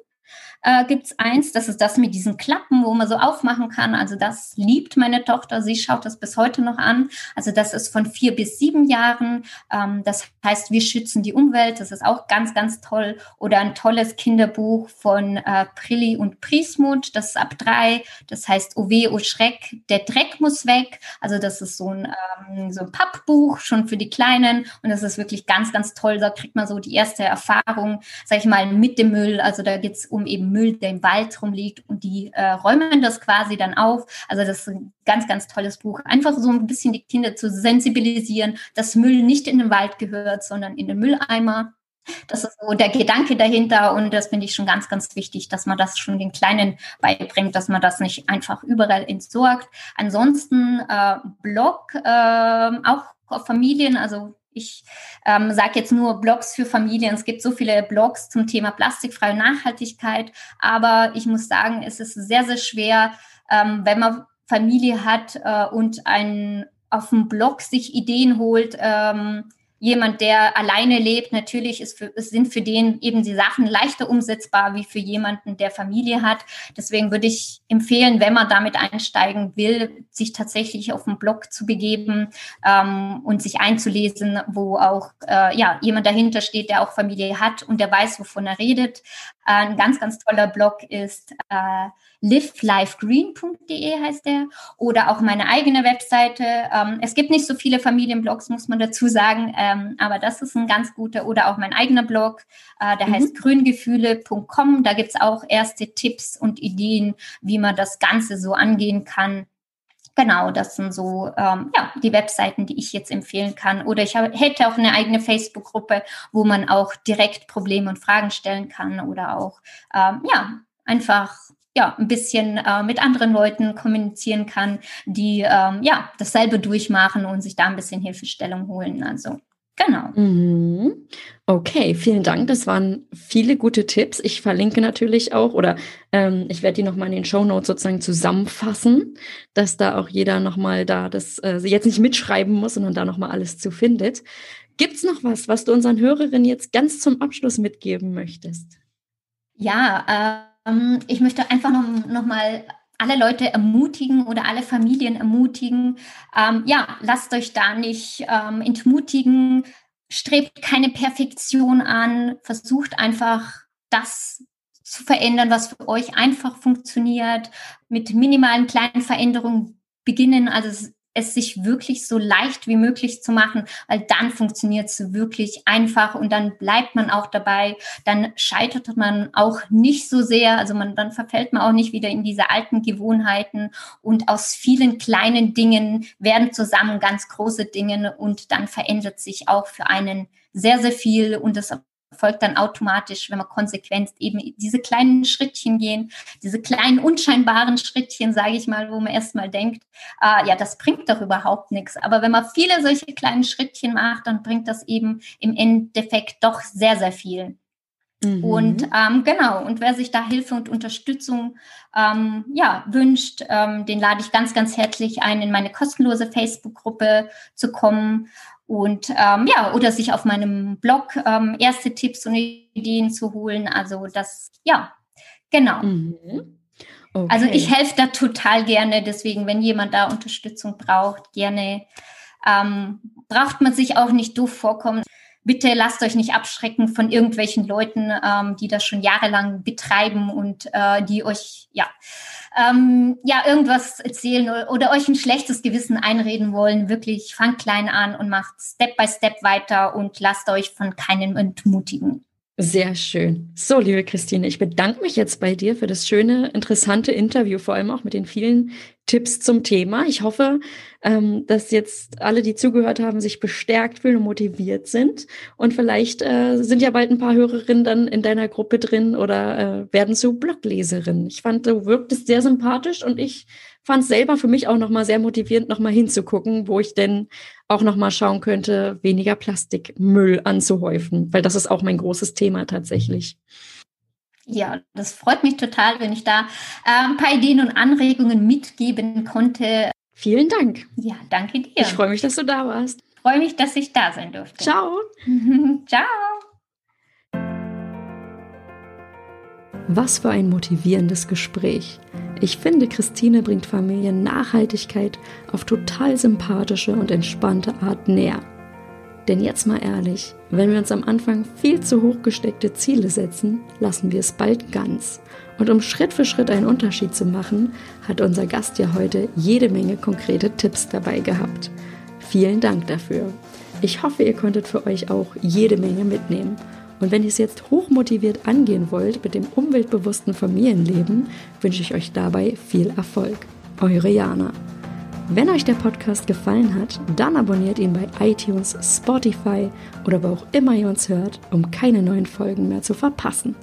äh, gibt es eins, das ist das mit diesen Klappen, wo man so aufmachen kann. Also das liebt meine Tochter, sie schaut das bis heute noch an. Also das ist von vier bis sieben Jahren. Ähm, das heißt, wir schützen die Umwelt, das ist auch ganz, ganz toll. Oder ein tolles Kinderbuch von äh, Prilli und Priesmut, das ist ab drei. Das heißt, oh weh, oh Schreck, der Dreck muss weg. Also das ist so ein, ähm, so ein Pappbuch schon für die Kleinen und das ist wirklich ganz, ganz toll. Da kriegt man so die erste Erfahrung, sag ich mal, mit dem Müll. Also da geht's um eben Müll, der im Wald rumliegt und die äh, räumen das quasi dann auf. Also das ist ein ganz, ganz tolles Buch. Einfach so ein bisschen die Kinder zu sensibilisieren, dass Müll nicht in den Wald gehört, sondern in den Mülleimer. Das ist so der Gedanke dahinter und das finde ich schon ganz, ganz wichtig, dass man das schon den Kleinen beibringt, dass man das nicht einfach überall entsorgt. Ansonsten äh, Blog, äh, auch Familien, also ich ähm, sage jetzt nur Blogs für Familien. Es gibt so viele Blogs zum Thema plastikfreie Nachhaltigkeit, aber ich muss sagen, es ist sehr, sehr schwer, ähm, wenn man Familie hat äh, und ein auf dem Blog sich Ideen holt, ähm, jemand, der alleine lebt, natürlich ist für, sind für den eben die Sachen leichter umsetzbar wie für jemanden, der Familie hat. Deswegen würde ich empfehlen, wenn man damit einsteigen will, sich tatsächlich auf den Blog zu begeben ähm, und sich einzulesen, wo auch äh, ja jemand dahinter steht, der auch Familie hat und der weiß, wovon er redet. Äh, ein ganz, ganz toller Blog ist äh, livelifegreen.de heißt der oder auch meine eigene Webseite. Ähm, es gibt nicht so viele Familienblogs, muss man dazu sagen, ähm, aber das ist ein ganz guter oder auch mein eigener Blog, äh, der mhm. heißt grüngefühle.com. Da gibt's auch erste Tipps und Ideen, wie man das Ganze so angehen kann. Genau, das sind so ähm, ja, die Webseiten, die ich jetzt empfehlen kann. Oder ich hab, hätte auch eine eigene Facebook-Gruppe, wo man auch direkt Probleme und Fragen stellen kann oder auch ähm, ja einfach ja, ein bisschen äh, mit anderen Leuten kommunizieren kann, die ähm, ja dasselbe durchmachen und sich da ein bisschen Hilfestellung holen. Also genau. Mhm. Okay, vielen Dank. Das waren viele gute Tipps. Ich verlinke natürlich auch oder ähm, ich werde die nochmal in den Show Notes sozusagen zusammenfassen, dass da auch jeder nochmal da das äh, jetzt nicht mitschreiben muss, sondern da nochmal alles zu findet. Gibt es noch was, was du unseren Hörerinnen jetzt ganz zum Abschluss mitgeben möchtest? Ja, äh ich möchte einfach noch, noch mal alle Leute ermutigen oder alle Familien ermutigen. Ähm, ja, lasst euch da nicht ähm, entmutigen, strebt keine Perfektion an, versucht einfach das zu verändern, was für euch einfach funktioniert, mit minimalen kleinen Veränderungen beginnen. Also es sich wirklich so leicht wie möglich zu machen, weil dann funktioniert es wirklich einfach und dann bleibt man auch dabei, dann scheitert man auch nicht so sehr, also man, dann verfällt man auch nicht wieder in diese alten Gewohnheiten. Und aus vielen kleinen Dingen werden zusammen ganz große Dinge und dann verändert sich auch für einen sehr, sehr viel und das folgt dann automatisch, wenn man konsequent eben diese kleinen Schrittchen gehen, diese kleinen unscheinbaren Schrittchen, sage ich mal, wo man erstmal denkt, äh, ja, das bringt doch überhaupt nichts. Aber wenn man viele solche kleinen Schrittchen macht, dann bringt das eben im Endeffekt doch sehr, sehr viel. Mhm. Und ähm, genau, und wer sich da Hilfe und Unterstützung ähm, ja, wünscht, ähm, den lade ich ganz, ganz herzlich ein, in meine kostenlose Facebook-Gruppe zu kommen und ähm, ja, oder sich auf meinem Blog ähm, erste Tipps und Ideen zu holen. Also das, ja, genau. Mhm. Okay. Also ich helfe da total gerne. Deswegen, wenn jemand da Unterstützung braucht, gerne ähm, braucht man sich auch nicht doof vorkommen. Bitte lasst euch nicht abschrecken von irgendwelchen Leuten, ähm, die das schon jahrelang betreiben und äh, die euch ja ähm, ja, irgendwas erzählen oder, euch ein schlechtes Gewissen einreden wollen, wirklich fangt klein an und macht Step by Step weiter und lasst euch von keinem entmutigen. Sehr schön. So, liebe Christine, ich bedanke mich jetzt bei dir für das schöne, interessante Interview, vor allem auch mit den vielen Tipps zum Thema. Ich hoffe, ähm, dass jetzt alle, die zugehört haben, sich bestärkt fühlen und motiviert sind. Und vielleicht äh, sind ja bald ein paar Hörerinnen dann in deiner Gruppe drin oder äh, werden zu Blogleserinnen. Ich fand, du wirktest sehr sympathisch und ich fand es selber für mich auch nochmal sehr motivierend, nochmal hinzugucken, wo ich denn auch nochmal schauen könnte, weniger Plastikmüll anzuhäufen, weil das ist auch mein großes Thema tatsächlich. Ja, das freut mich total, wenn ich da äh, ein paar Ideen und Anregungen mitgeben konnte. Vielen Dank. Ja, danke dir. Ich freue mich, dass du da warst. Ich freue mich, dass ich da sein durfte. Ciao. Ciao. Was für ein motivierendes Gespräch. Ich finde, Christine bringt Familien Nachhaltigkeit auf total sympathische und entspannte Art näher. Denn jetzt mal ehrlich, wenn wir uns am Anfang viel zu hoch gesteckte Ziele setzen, lassen wir es bald ganz. Und um Schritt für Schritt einen Unterschied zu machen, hat unser Gast ja heute jede Menge konkrete Tipps dabei gehabt. Vielen Dank dafür. Ich hoffe, ihr konntet für euch auch jede Menge mitnehmen. Und wenn ihr es jetzt hochmotiviert angehen wollt mit dem umweltbewussten Familienleben, wünsche ich euch dabei viel Erfolg. Eure Jana. Wenn euch der Podcast gefallen hat, dann abonniert ihn bei iTunes, Spotify oder wo auch immer ihr uns hört, um keine neuen Folgen mehr zu verpassen.